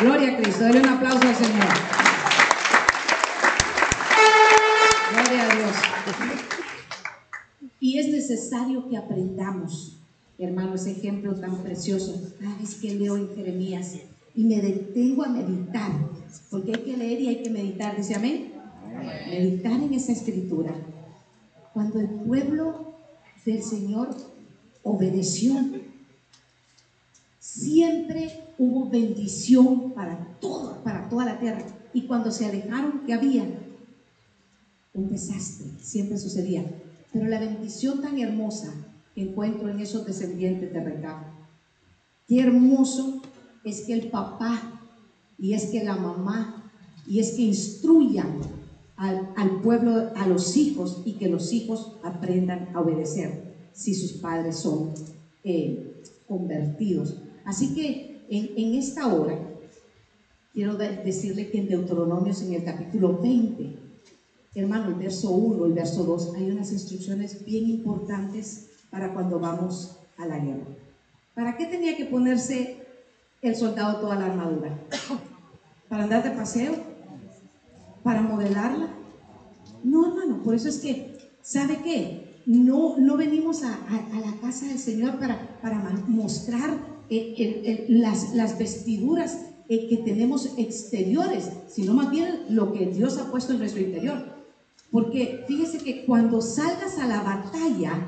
Gloria a Cristo. Dale un aplauso al Señor. Gloria a Dios. Y es necesario que aprendamos, hermano, ese ejemplo tan precioso. Cada vez que leo en Jeremías y me detengo a meditar, porque hay que leer y hay que meditar, dice amén. Meditar en esa escritura. Cuando el pueblo del Señor obedeció, siempre hubo bendición para todo, para toda la tierra. Y cuando se alejaron, ¿qué había? Un desastre, siempre sucedía. Pero la bendición tan hermosa que encuentro en esos descendientes de Recab, qué hermoso es que el papá y es que la mamá y es que instruyan al, al pueblo, a los hijos y que los hijos aprendan a obedecer si sus padres son eh, convertidos. Así que en, en esta hora quiero decirle que en Deuteronomios en el capítulo 20, hermano, el verso 1, el verso 2, hay unas instrucciones bien importantes para cuando vamos a la guerra. ¿Para qué tenía que ponerse el soldado toda la armadura? ¿Para andar de paseo? ¿Para modelarla? No, hermano, por eso es que, ¿sabe qué? No, no venimos a, a, a la casa del Señor para, para mostrar las, las, vestiduras eh, que tenemos exteriores, sino más bien lo que Dios ha puesto en nuestro interior. Porque fíjese que cuando salgas a la batalla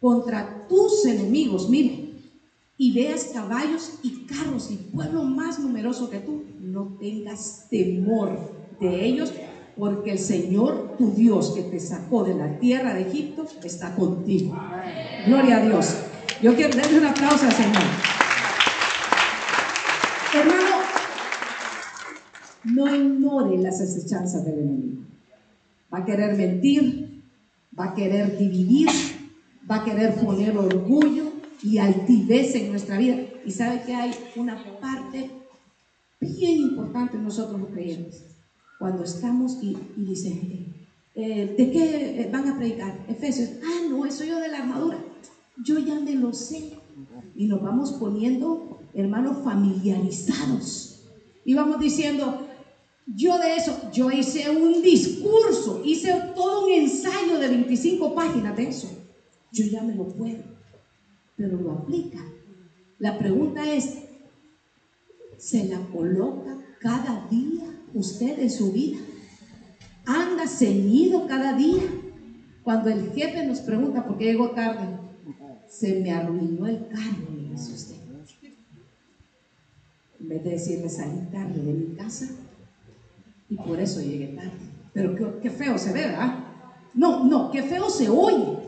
contra tus enemigos, mire, y veas caballos y carros y pueblo más numeroso que tú, no tengas temor de ellos, porque el Señor, tu Dios, que te sacó de la tierra de Egipto, está contigo. Gloria a Dios. Yo quiero darle un aplauso al Señor. Hermano, no ignore las acechanzas del enemigo. Va a querer mentir, va a querer dividir, va a querer poner orgullo y altivez en nuestra vida. Y sabe que hay una parte bien importante en nosotros los creyentes. Cuando estamos y, dicen, eh, ¿de qué van a predicar? Efesios. Ah, no, eso yo de la armadura. Yo ya me lo sé. Y nos vamos poniendo, hermanos, familiarizados. Y vamos diciendo, yo de eso, yo hice un discurso, hice todo un ensayo de 25 páginas de eso. Yo ya me lo puedo, pero lo aplica. La pregunta es, ¿se la coloca cada día usted en su vida? ¿Anda ceñido cada día? Cuando el jefe nos pregunta por qué llegó tarde, se me arruinó el carro, le dice usted. En vez de decirle salí tarde de mi casa y por eso llegué tarde. Pero qué, feo se ve, ¿verdad? No, no, qué feo se oye.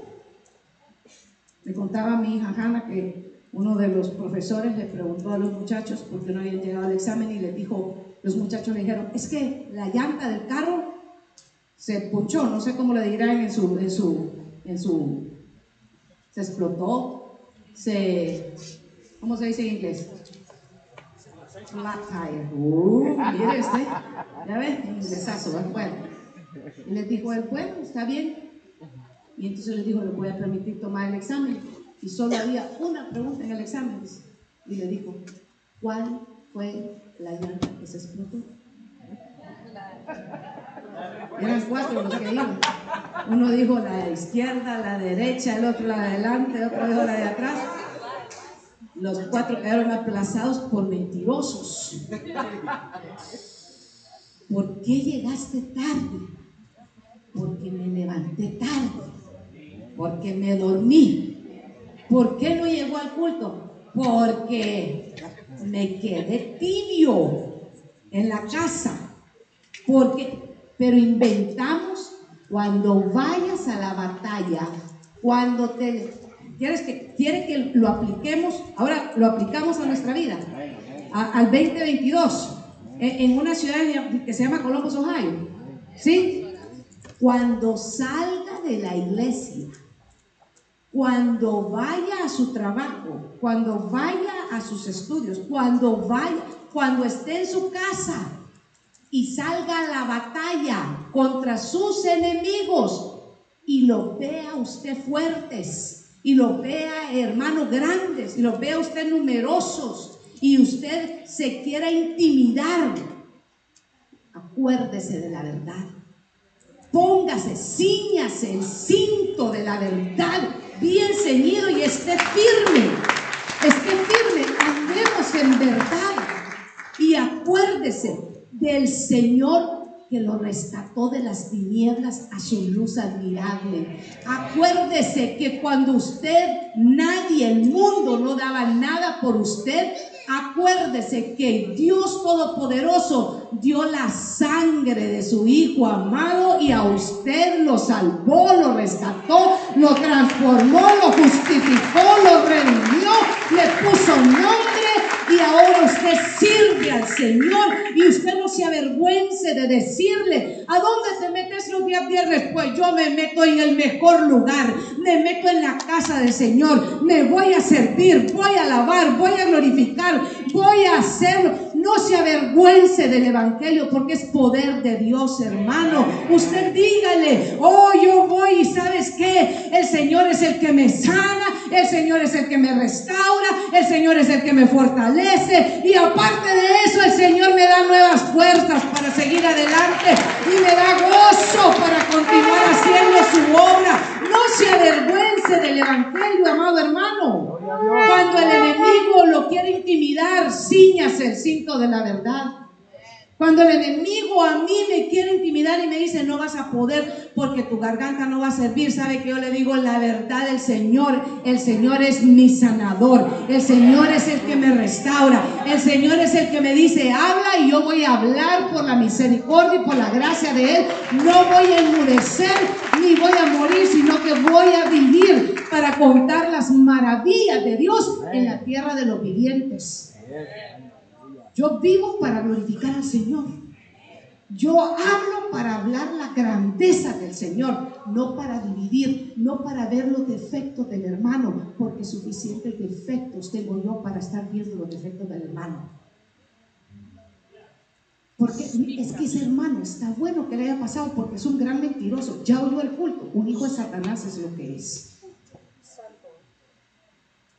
Le contaba mi hija Hanna que uno de los profesores le preguntó a los muchachos por qué no habían llegado al examen y les dijo, los muchachos le dijeron, es que la llanta del carro se punchó, no sé cómo le dirán en su, en su, en su, se explotó, se, ¿cómo se dice en inglés? Flat tire. Uh, mire usted, ya ven, ingresazo, bueno. Y les dijo él, bueno, está bien. Y entonces les dijo, le voy a permitir tomar el examen. Y solo había una pregunta en el examen. Y le dijo, ¿cuál fue la llanta que se explotó? Eran cuatro los que iban. Uno dijo la de izquierda, la derecha, el otro la de adelante, el otro dijo la de atrás. Los cuatro quedaron aplazados por mentirosos. ¿Por qué llegaste tarde? Porque me levanté tarde. Porque me dormí. ¿Por qué no llegó al culto? Porque me quedé tibio en la casa. Porque, pero inventamos cuando vayas a la batalla, cuando te quieres que quiere que lo apliquemos, ahora lo aplicamos a nuestra vida, al 2022, en, en, una ciudad que se llama Columbus, Ohio. ¿Sí? Cuando salga de la iglesia, cuando vaya a su trabajo, cuando vaya a sus estudios, cuando vaya, cuando esté en su casa y salga a la batalla, contra sus enemigos y los vea usted fuertes y los vea hermanos grandes y los vea usted numerosos y usted se quiera intimidar, acuérdese de la verdad. Póngase, ciñase el cinto de la verdad bien ceñido y esté firme. Esté firme, andemos en verdad. Y acuérdese del Señor que lo rescató de las tinieblas a su luz admirable. Acuérdese que cuando usted, nadie, el mundo no daba nada por usted, acuérdese que Dios Todopoderoso dio la sangre de su Hijo amado y a usted lo salvó, lo rescató, lo transformó, lo justificó, lo redimió, le puso nombre y ahora usted sirve al Señor y usted no se avergüence de decirle, ¿a dónde te metes los días viernes? Pues yo me meto en el mejor lugar, me meto en la casa del Señor, me voy a servir, voy a alabar, voy a glorificar, voy a hacerlo. No se avergüence del Evangelio porque es poder de Dios, hermano. Usted dígale, oh, yo voy y sabes qué, el Señor es el que me sana, el Señor es el que me restaura, el Señor es el que me fortalece. Y aparte de eso, el Señor me da nuevas fuerzas para seguir adelante y me da gozo para continuar haciendo su obra. No se avergüence del Evangelio, amado hermano. Cuando el enemigo lo quiere intimidar, ciñase el cinto de la verdad. Cuando el enemigo a mí me quiere intimidar y me dice, no vas a poder porque tu garganta no va a servir, sabe que yo le digo la verdad del Señor. El Señor es mi sanador. El Señor es el que me restaura. El Señor es el que me dice, habla y yo voy a hablar por la misericordia y por la gracia de Él. No voy a enmudecer ni voy a morir, sino que voy a vivir para contar las maravillas de Dios en la tierra de los vivientes. Yo vivo para glorificar al Señor. Yo hablo para hablar la grandeza del Señor, no para dividir, no para ver los defectos del hermano, porque suficientes defectos tengo yo para estar viendo los defectos del hermano. Porque es que ese hermano está bueno que le haya pasado porque es un gran mentiroso. Ya oyó el culto. Un hijo de Satanás es lo que es.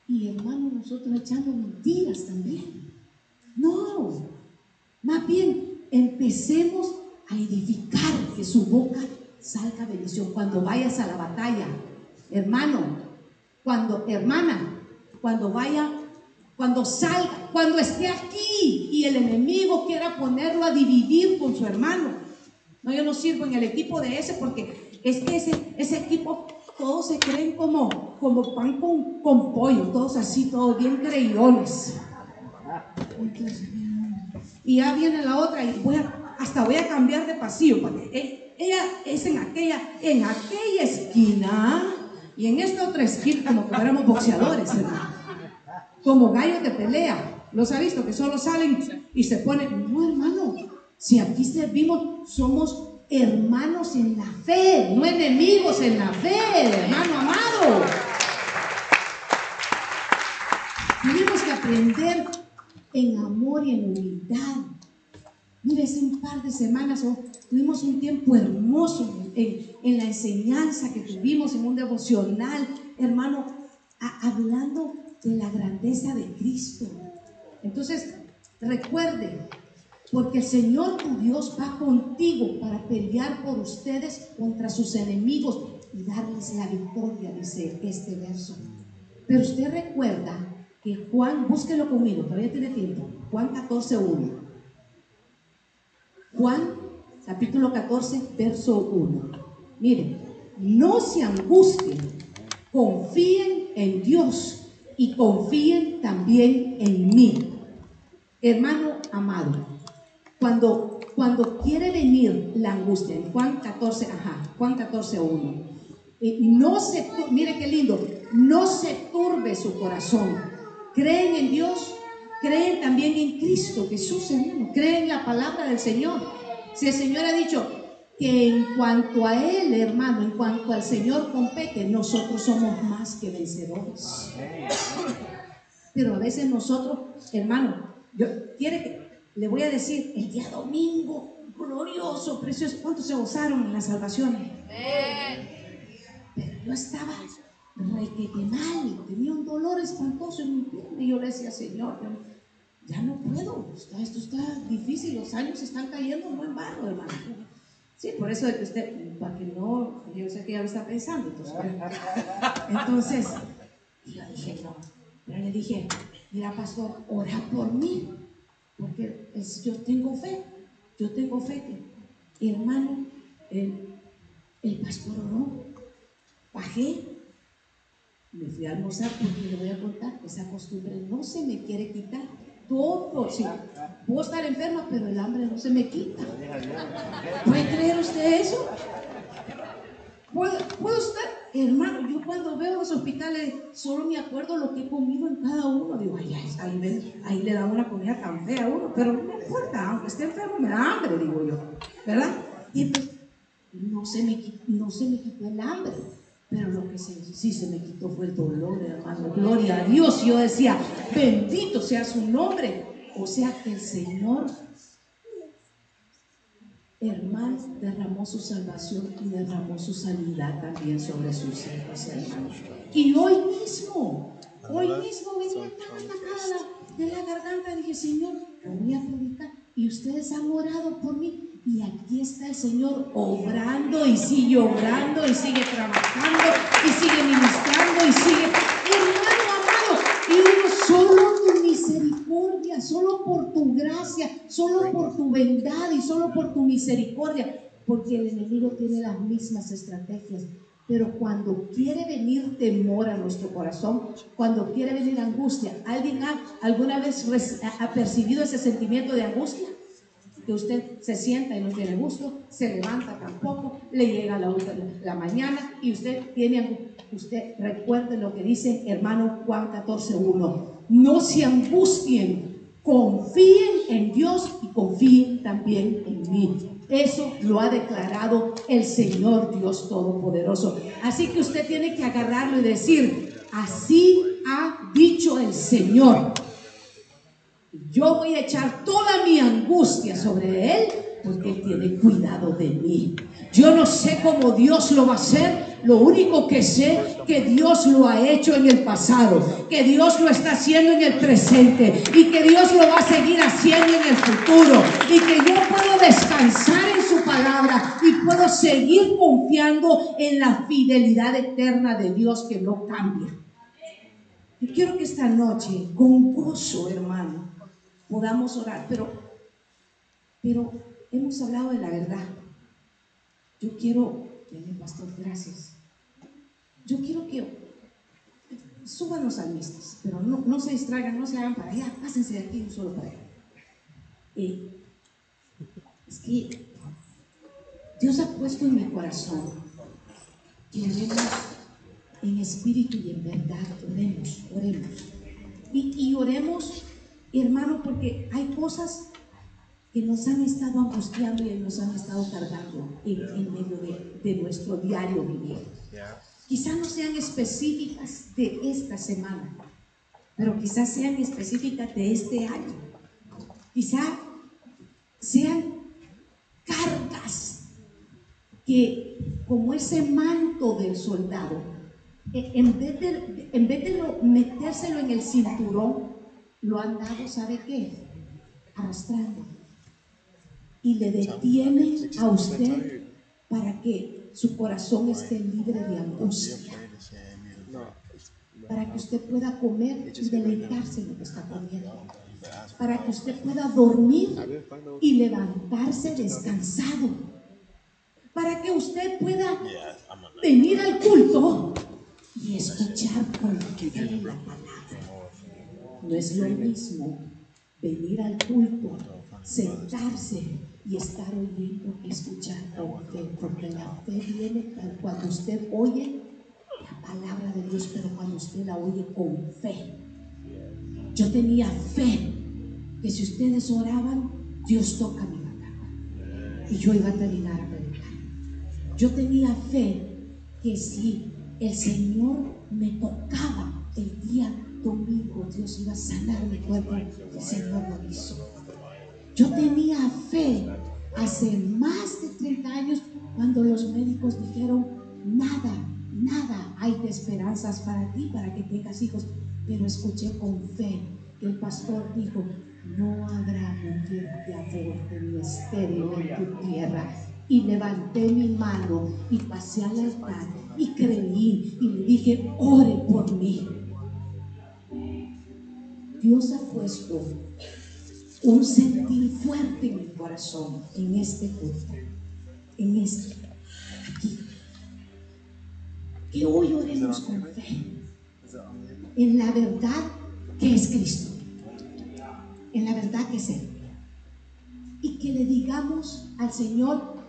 Y hermano, nosotros echando mentiras también. No, más bien empecemos a edificar que su boca salga bendición. Cuando vayas a la batalla, hermano, cuando, hermana, cuando vaya, cuando salga, cuando esté aquí y el enemigo quiera ponerlo a dividir con su hermano. No, yo no sirvo en el equipo de ese porque es que ese, ese equipo todos se creen como, como pan con, con pollo, todos así, todos bien creídones y ya viene la otra y voy a, hasta voy a cambiar de pasillo, porque ella es en aquella, en aquella esquina y en esta otra esquina, como que éramos boxeadores, como gallos de pelea. Los ha visto que solo salen y se ponen, no hermano, si aquí servimos, somos hermanos en la fe, no enemigos en la fe, hermano amado. Tenemos que aprender en amor y en humildad. Mire, hace un par de semanas oh, tuvimos un tiempo hermoso en, la enseñanza que tuvimos en un devocional, hermano, hablando de la grandeza de Cristo. Entonces, recuerde, porque el Señor tu Dios va contigo para pelear por ustedes contra sus enemigos y darles la victoria, dice este verso. Pero usted recuerda Juan, búsquelo conmigo, todavía tiene tiempo. Juan 14, 1. Juan, capítulo 14, verso 1. Miren, no se angustien, confíen en Dios y confíen también en mí. Hermano amado, cuando, cuando quiere venir la angustia, en Juan 14, ajá, Juan 14, 1. no se, mire qué lindo, no se turbe su corazón creen en Dios, creen también en Cristo Jesús, creen en la palabra del Señor. Si el Señor ha dicho que en cuanto a Él, hermano, en cuanto al Señor compete, nosotros somos más que vencedores. Pero a veces nosotros, hermano, yo quiere que le voy a decir, el día domingo glorioso, precioso. ¿Cuántos se gozaron en la salvación? Pero yo estaba requete mal, tenía un dolor espantoso en mi pierna y yo le decía, Señor, ya no puedo, esto está difícil, los años están cayendo no en barro, hermano. Sí, por eso de que usted, para que no, yo sé que ya lo está pensando. Entonces, entonces yo dije, no, pero le dije, mira, pastor, ora por mí, porque yo tengo fe, yo tengo fe. Y hermano, el, el pastor oró, bajé, me fui a almorzar porque le voy a contar, esa costumbre no se me quiere quitar. Todo, sí. Puedo estar enferma, pero el hambre no se me quita. ¿Puede creer usted eso? ¿Puede, ¿Puede usted? Hermano, yo cuando veo los hospitales solo me acuerdo lo que he comido en cada uno. Digo, ay, ahí, ahí le da una comida tan fea a uno, pero no importa, aunque esté enfermo me da hambre, digo yo. ¿Verdad? Y pues no se me, no se me quitó el hambre. Pero lo que sí se me quitó fue el dolor, hermano. Gloria a Dios. Yo decía, bendito sea su nombre. O sea que el Señor, hermano, derramó su salvación y derramó su sanidad también sobre sus hijos, hermanos. Y hoy mismo, hoy mismo venía tan atacada de la garganta. Dije, Señor, voy a predicar. Y ustedes han orado por mí. Y aquí está el Señor obrando y sigue obrando y sigue trabajando y sigue ministrando y sigue. Hermano amado, y solo tu misericordia, solo por tu gracia, solo por tu bondad y solo por tu misericordia, porque el enemigo tiene las mismas estrategias. Pero cuando quiere venir temor a nuestro corazón, cuando quiere venir angustia, ¿alguien ha alguna vez ha percibido ese sentimiento de angustia? Que usted se sienta y no tiene gusto, se levanta tampoco, le llega la, la mañana y usted tiene, usted recuerde lo que dice hermano Juan 14.1, no se angustien, confíen en Dios y confíen también en mí. Eso lo ha declarado el Señor Dios Todopoderoso. Así que usted tiene que agarrarlo y decir, así ha dicho el Señor. Yo voy a echar toda mi angustia sobre Él porque Él tiene cuidado de mí. Yo no sé cómo Dios lo va a hacer. Lo único que sé que Dios lo ha hecho en el pasado, que Dios lo está haciendo en el presente y que Dios lo va a seguir haciendo en el futuro y que yo puedo descansar en su palabra y puedo seguir confiando en la fidelidad eterna de Dios que no cambia. Yo quiero que esta noche, con gozo, hermano, podamos orar, pero, pero hemos hablado de la verdad. Yo quiero, pastor, gracias. Yo quiero que suban los salmistas, pero no, se distraigan, no se hagan para allá, pásense de aquí un solo para allá. Es que Dios ha puesto en mi corazón que oremos en espíritu y en verdad, oremos, oremos. Y oremos hermano, porque hay cosas que nos han estado angustiando y nos han estado cargando en, medio de, nuestro diario vivir. Quizás no sean específicas de esta semana, pero quizás sean específicas de este año. Quizás sean cargas que, como ese manto del soldado, e, en vez de, en vez de metérselo en el cinturón, lo han dado, ¿sabe qué? Arrastrando. Y le detiene a usted para que su corazón esté libre de angustia. Para que usted pueda comer y deleitarse en lo que está comiendo. Para que usted pueda dormir y levantarse descansado. Para que usted pueda venir al culto y escuchar con fe la palabra. No es lo mismo venir al culto, sentarse y estar oyendo con fe, porque la fe viene cuando usted oye la palabra de Dios, pero cuando usted la oye con fe. Yo tenía fe que si ustedes oraban, Dios toca mi batalla y yo iba a terminar a predicar. Yo tenía fe que si el Señor me tocaba el día domingo Dios iba a sanar mi cuerpo. El Señor lo hizo. Yo tenía fe hace más de 30 años cuando los médicos dijeron, nada, nada hay de esperanzas para ti, para que tengas hijos. Pero escuché con fe que el pastor dijo, no habrá mujer que aborte ni estéril en tu tierra. Y levanté mi mano y pasé al altar y creí y le dije, ore por mí. Dios ha puesto un sentir fuerte en mi corazón, en este culto, en este, aquí. Que hoy oremos con fe en la verdad que es Cristo, en la verdad que es Él. Y que le digamos al Señor,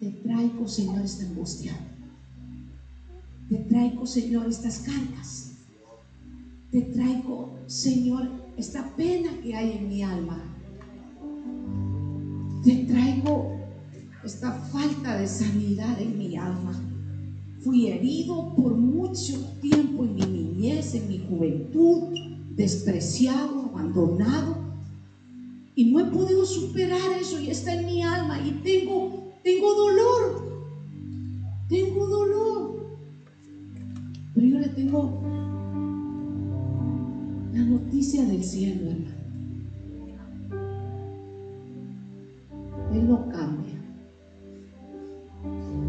te traigo, Señor, esta angustia. Te traigo, Señor, estas cargas. Te traigo, Señor, esta pena que hay en mi alma. Te traigo esta falta de sanidad en mi alma. Fui herido por mucho tiempo en mi niñez, en mi juventud, despreciado, abandonado. Y no he podido superar eso y está en mi alma y tengo, tengo dolor. Tengo dolor. Pero yo le tengo la noticia del cielo, hermano. Él no cambia.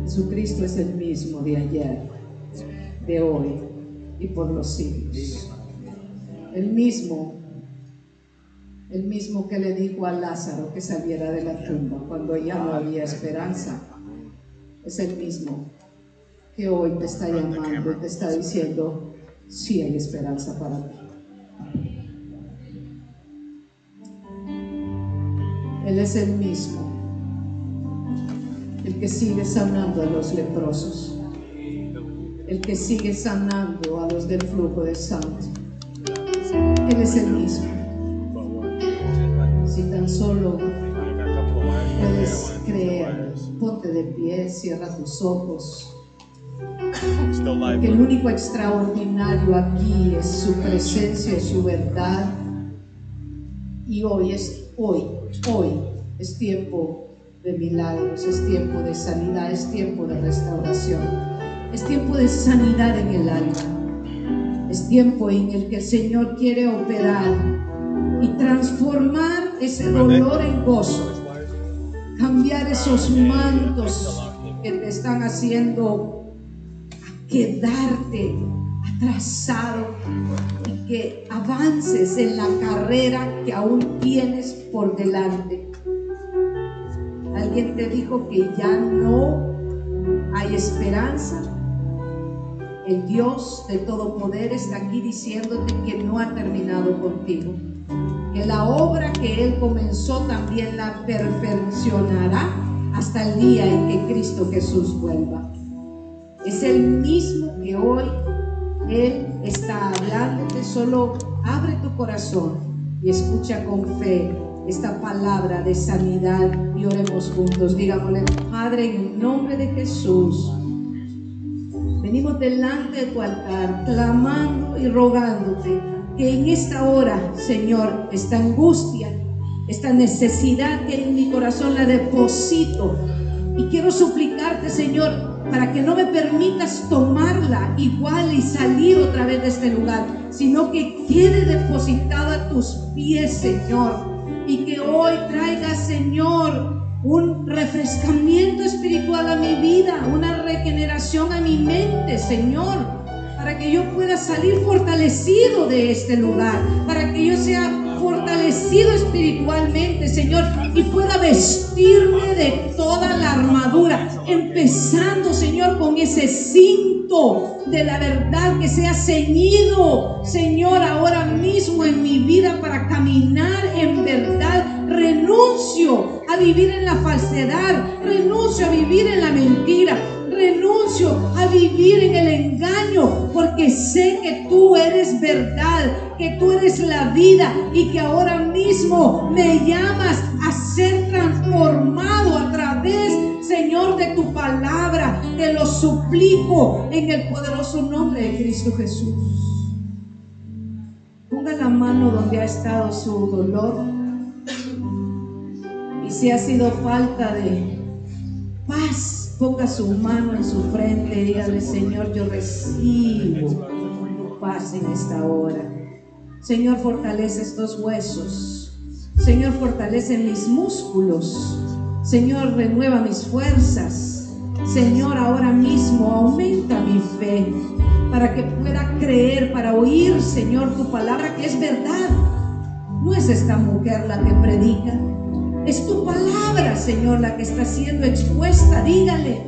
Jesucristo es el mismo de ayer, de hoy y por los siglos. El mismo, el mismo que le dijo a Lázaro que saliera de la tumba cuando ya no había esperanza. Es el mismo que hoy te está llamando y te está diciendo, sí hay esperanza para ti. Él es el mismo, el que sigue sanando a los leprosos, el que sigue sanando a los del flujo de sangre. Él es el mismo. Si tan solo puedes creer, ponte de pie, cierra tus ojos. Que el único extraordinario aquí es su presencia, su verdad. Y hoy es hoy, hoy es tiempo de milagros, es tiempo de sanidad, es tiempo de restauración, es tiempo de sanidad en el alma, es tiempo en el que el Señor quiere operar y transformar ese dolor en gozo, cambiar esos mantos que te están haciendo quedarte atrasado y que avances en la carrera que aún tienes por delante. Alguien te dijo que ya no hay esperanza. El Dios de todo poder está aquí diciéndote que no ha terminado contigo. Que la obra que Él comenzó también la perfeccionará hasta el día en que Cristo Jesús vuelva. Es el mismo que hoy Él está hablándote. Solo abre tu corazón y escucha con fe esta palabra de sanidad y oremos juntos. Digámosle, Padre, en el nombre de Jesús, venimos delante de tu altar, clamando y rogándote que en esta hora, Señor, esta angustia, esta necesidad que en mi corazón la deposito. Y quiero suplicarte, Señor, para que no me permitas tomarla igual y salir otra vez de este lugar, sino que quede depositada a tus pies, Señor, y que hoy traiga, Señor, un refrescamiento espiritual a mi vida, una regeneración a mi mente, Señor, para que yo pueda salir fortalecido de este lugar, para que yo sea fortalecido espiritualmente, Señor, y pueda vestirme de toda la armadura, empezando, Señor, con ese cinto de la verdad que sea ceñido, Señor, ahora mismo en mi vida para caminar en verdad. Renuncio a vivir en la falsedad, renuncio a vivir en la mentira, renuncio a vivir en el engaño, porque sé que tú eres verdad, que tú eres la vida y que ahora mismo me llamas a ser transformado a través, Señor, de tu palabra. Te lo suplico en el poderoso nombre de Cristo Jesús. Ponga la mano donde ha estado su dolor y Si ha sido falta de paz, ponga su mano en su frente y dígale, Señor, yo recibo paz en esta hora. Señor, fortalece estos huesos. Señor, fortalece mis músculos. Señor, renueva mis fuerzas. Señor, ahora mismo aumenta mi fe para que pueda creer, para oír, Señor, tu palabra que es verdad. No es esta mujer la que predica, es tu palabra, Señor, la que está siendo expuesta. Dígale,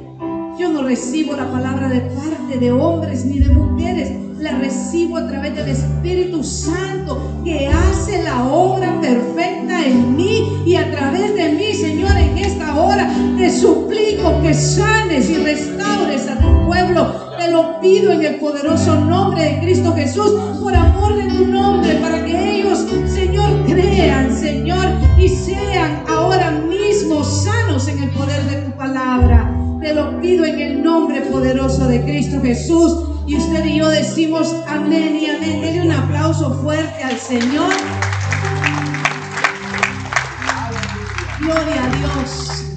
yo no recibo la palabra de parte de hombres ni de mujeres, la recibo a través del Espíritu Santo que hace la obra perfecta en mí y a través de mí, Señor, en esta hora te suplico que sanes y restaures a tu pueblo. Te lo pido en el poderoso nombre de Cristo Jesús, por amor de tu nombre, para que ellos, Señor, crean, Señor, y sean ahora mismo sanos en el poder de tu palabra. Te lo pido en el nombre poderoso de Cristo Jesús. Y usted y yo decimos amén y amén. Denle un aplauso fuerte al Señor. Gloria a Dios.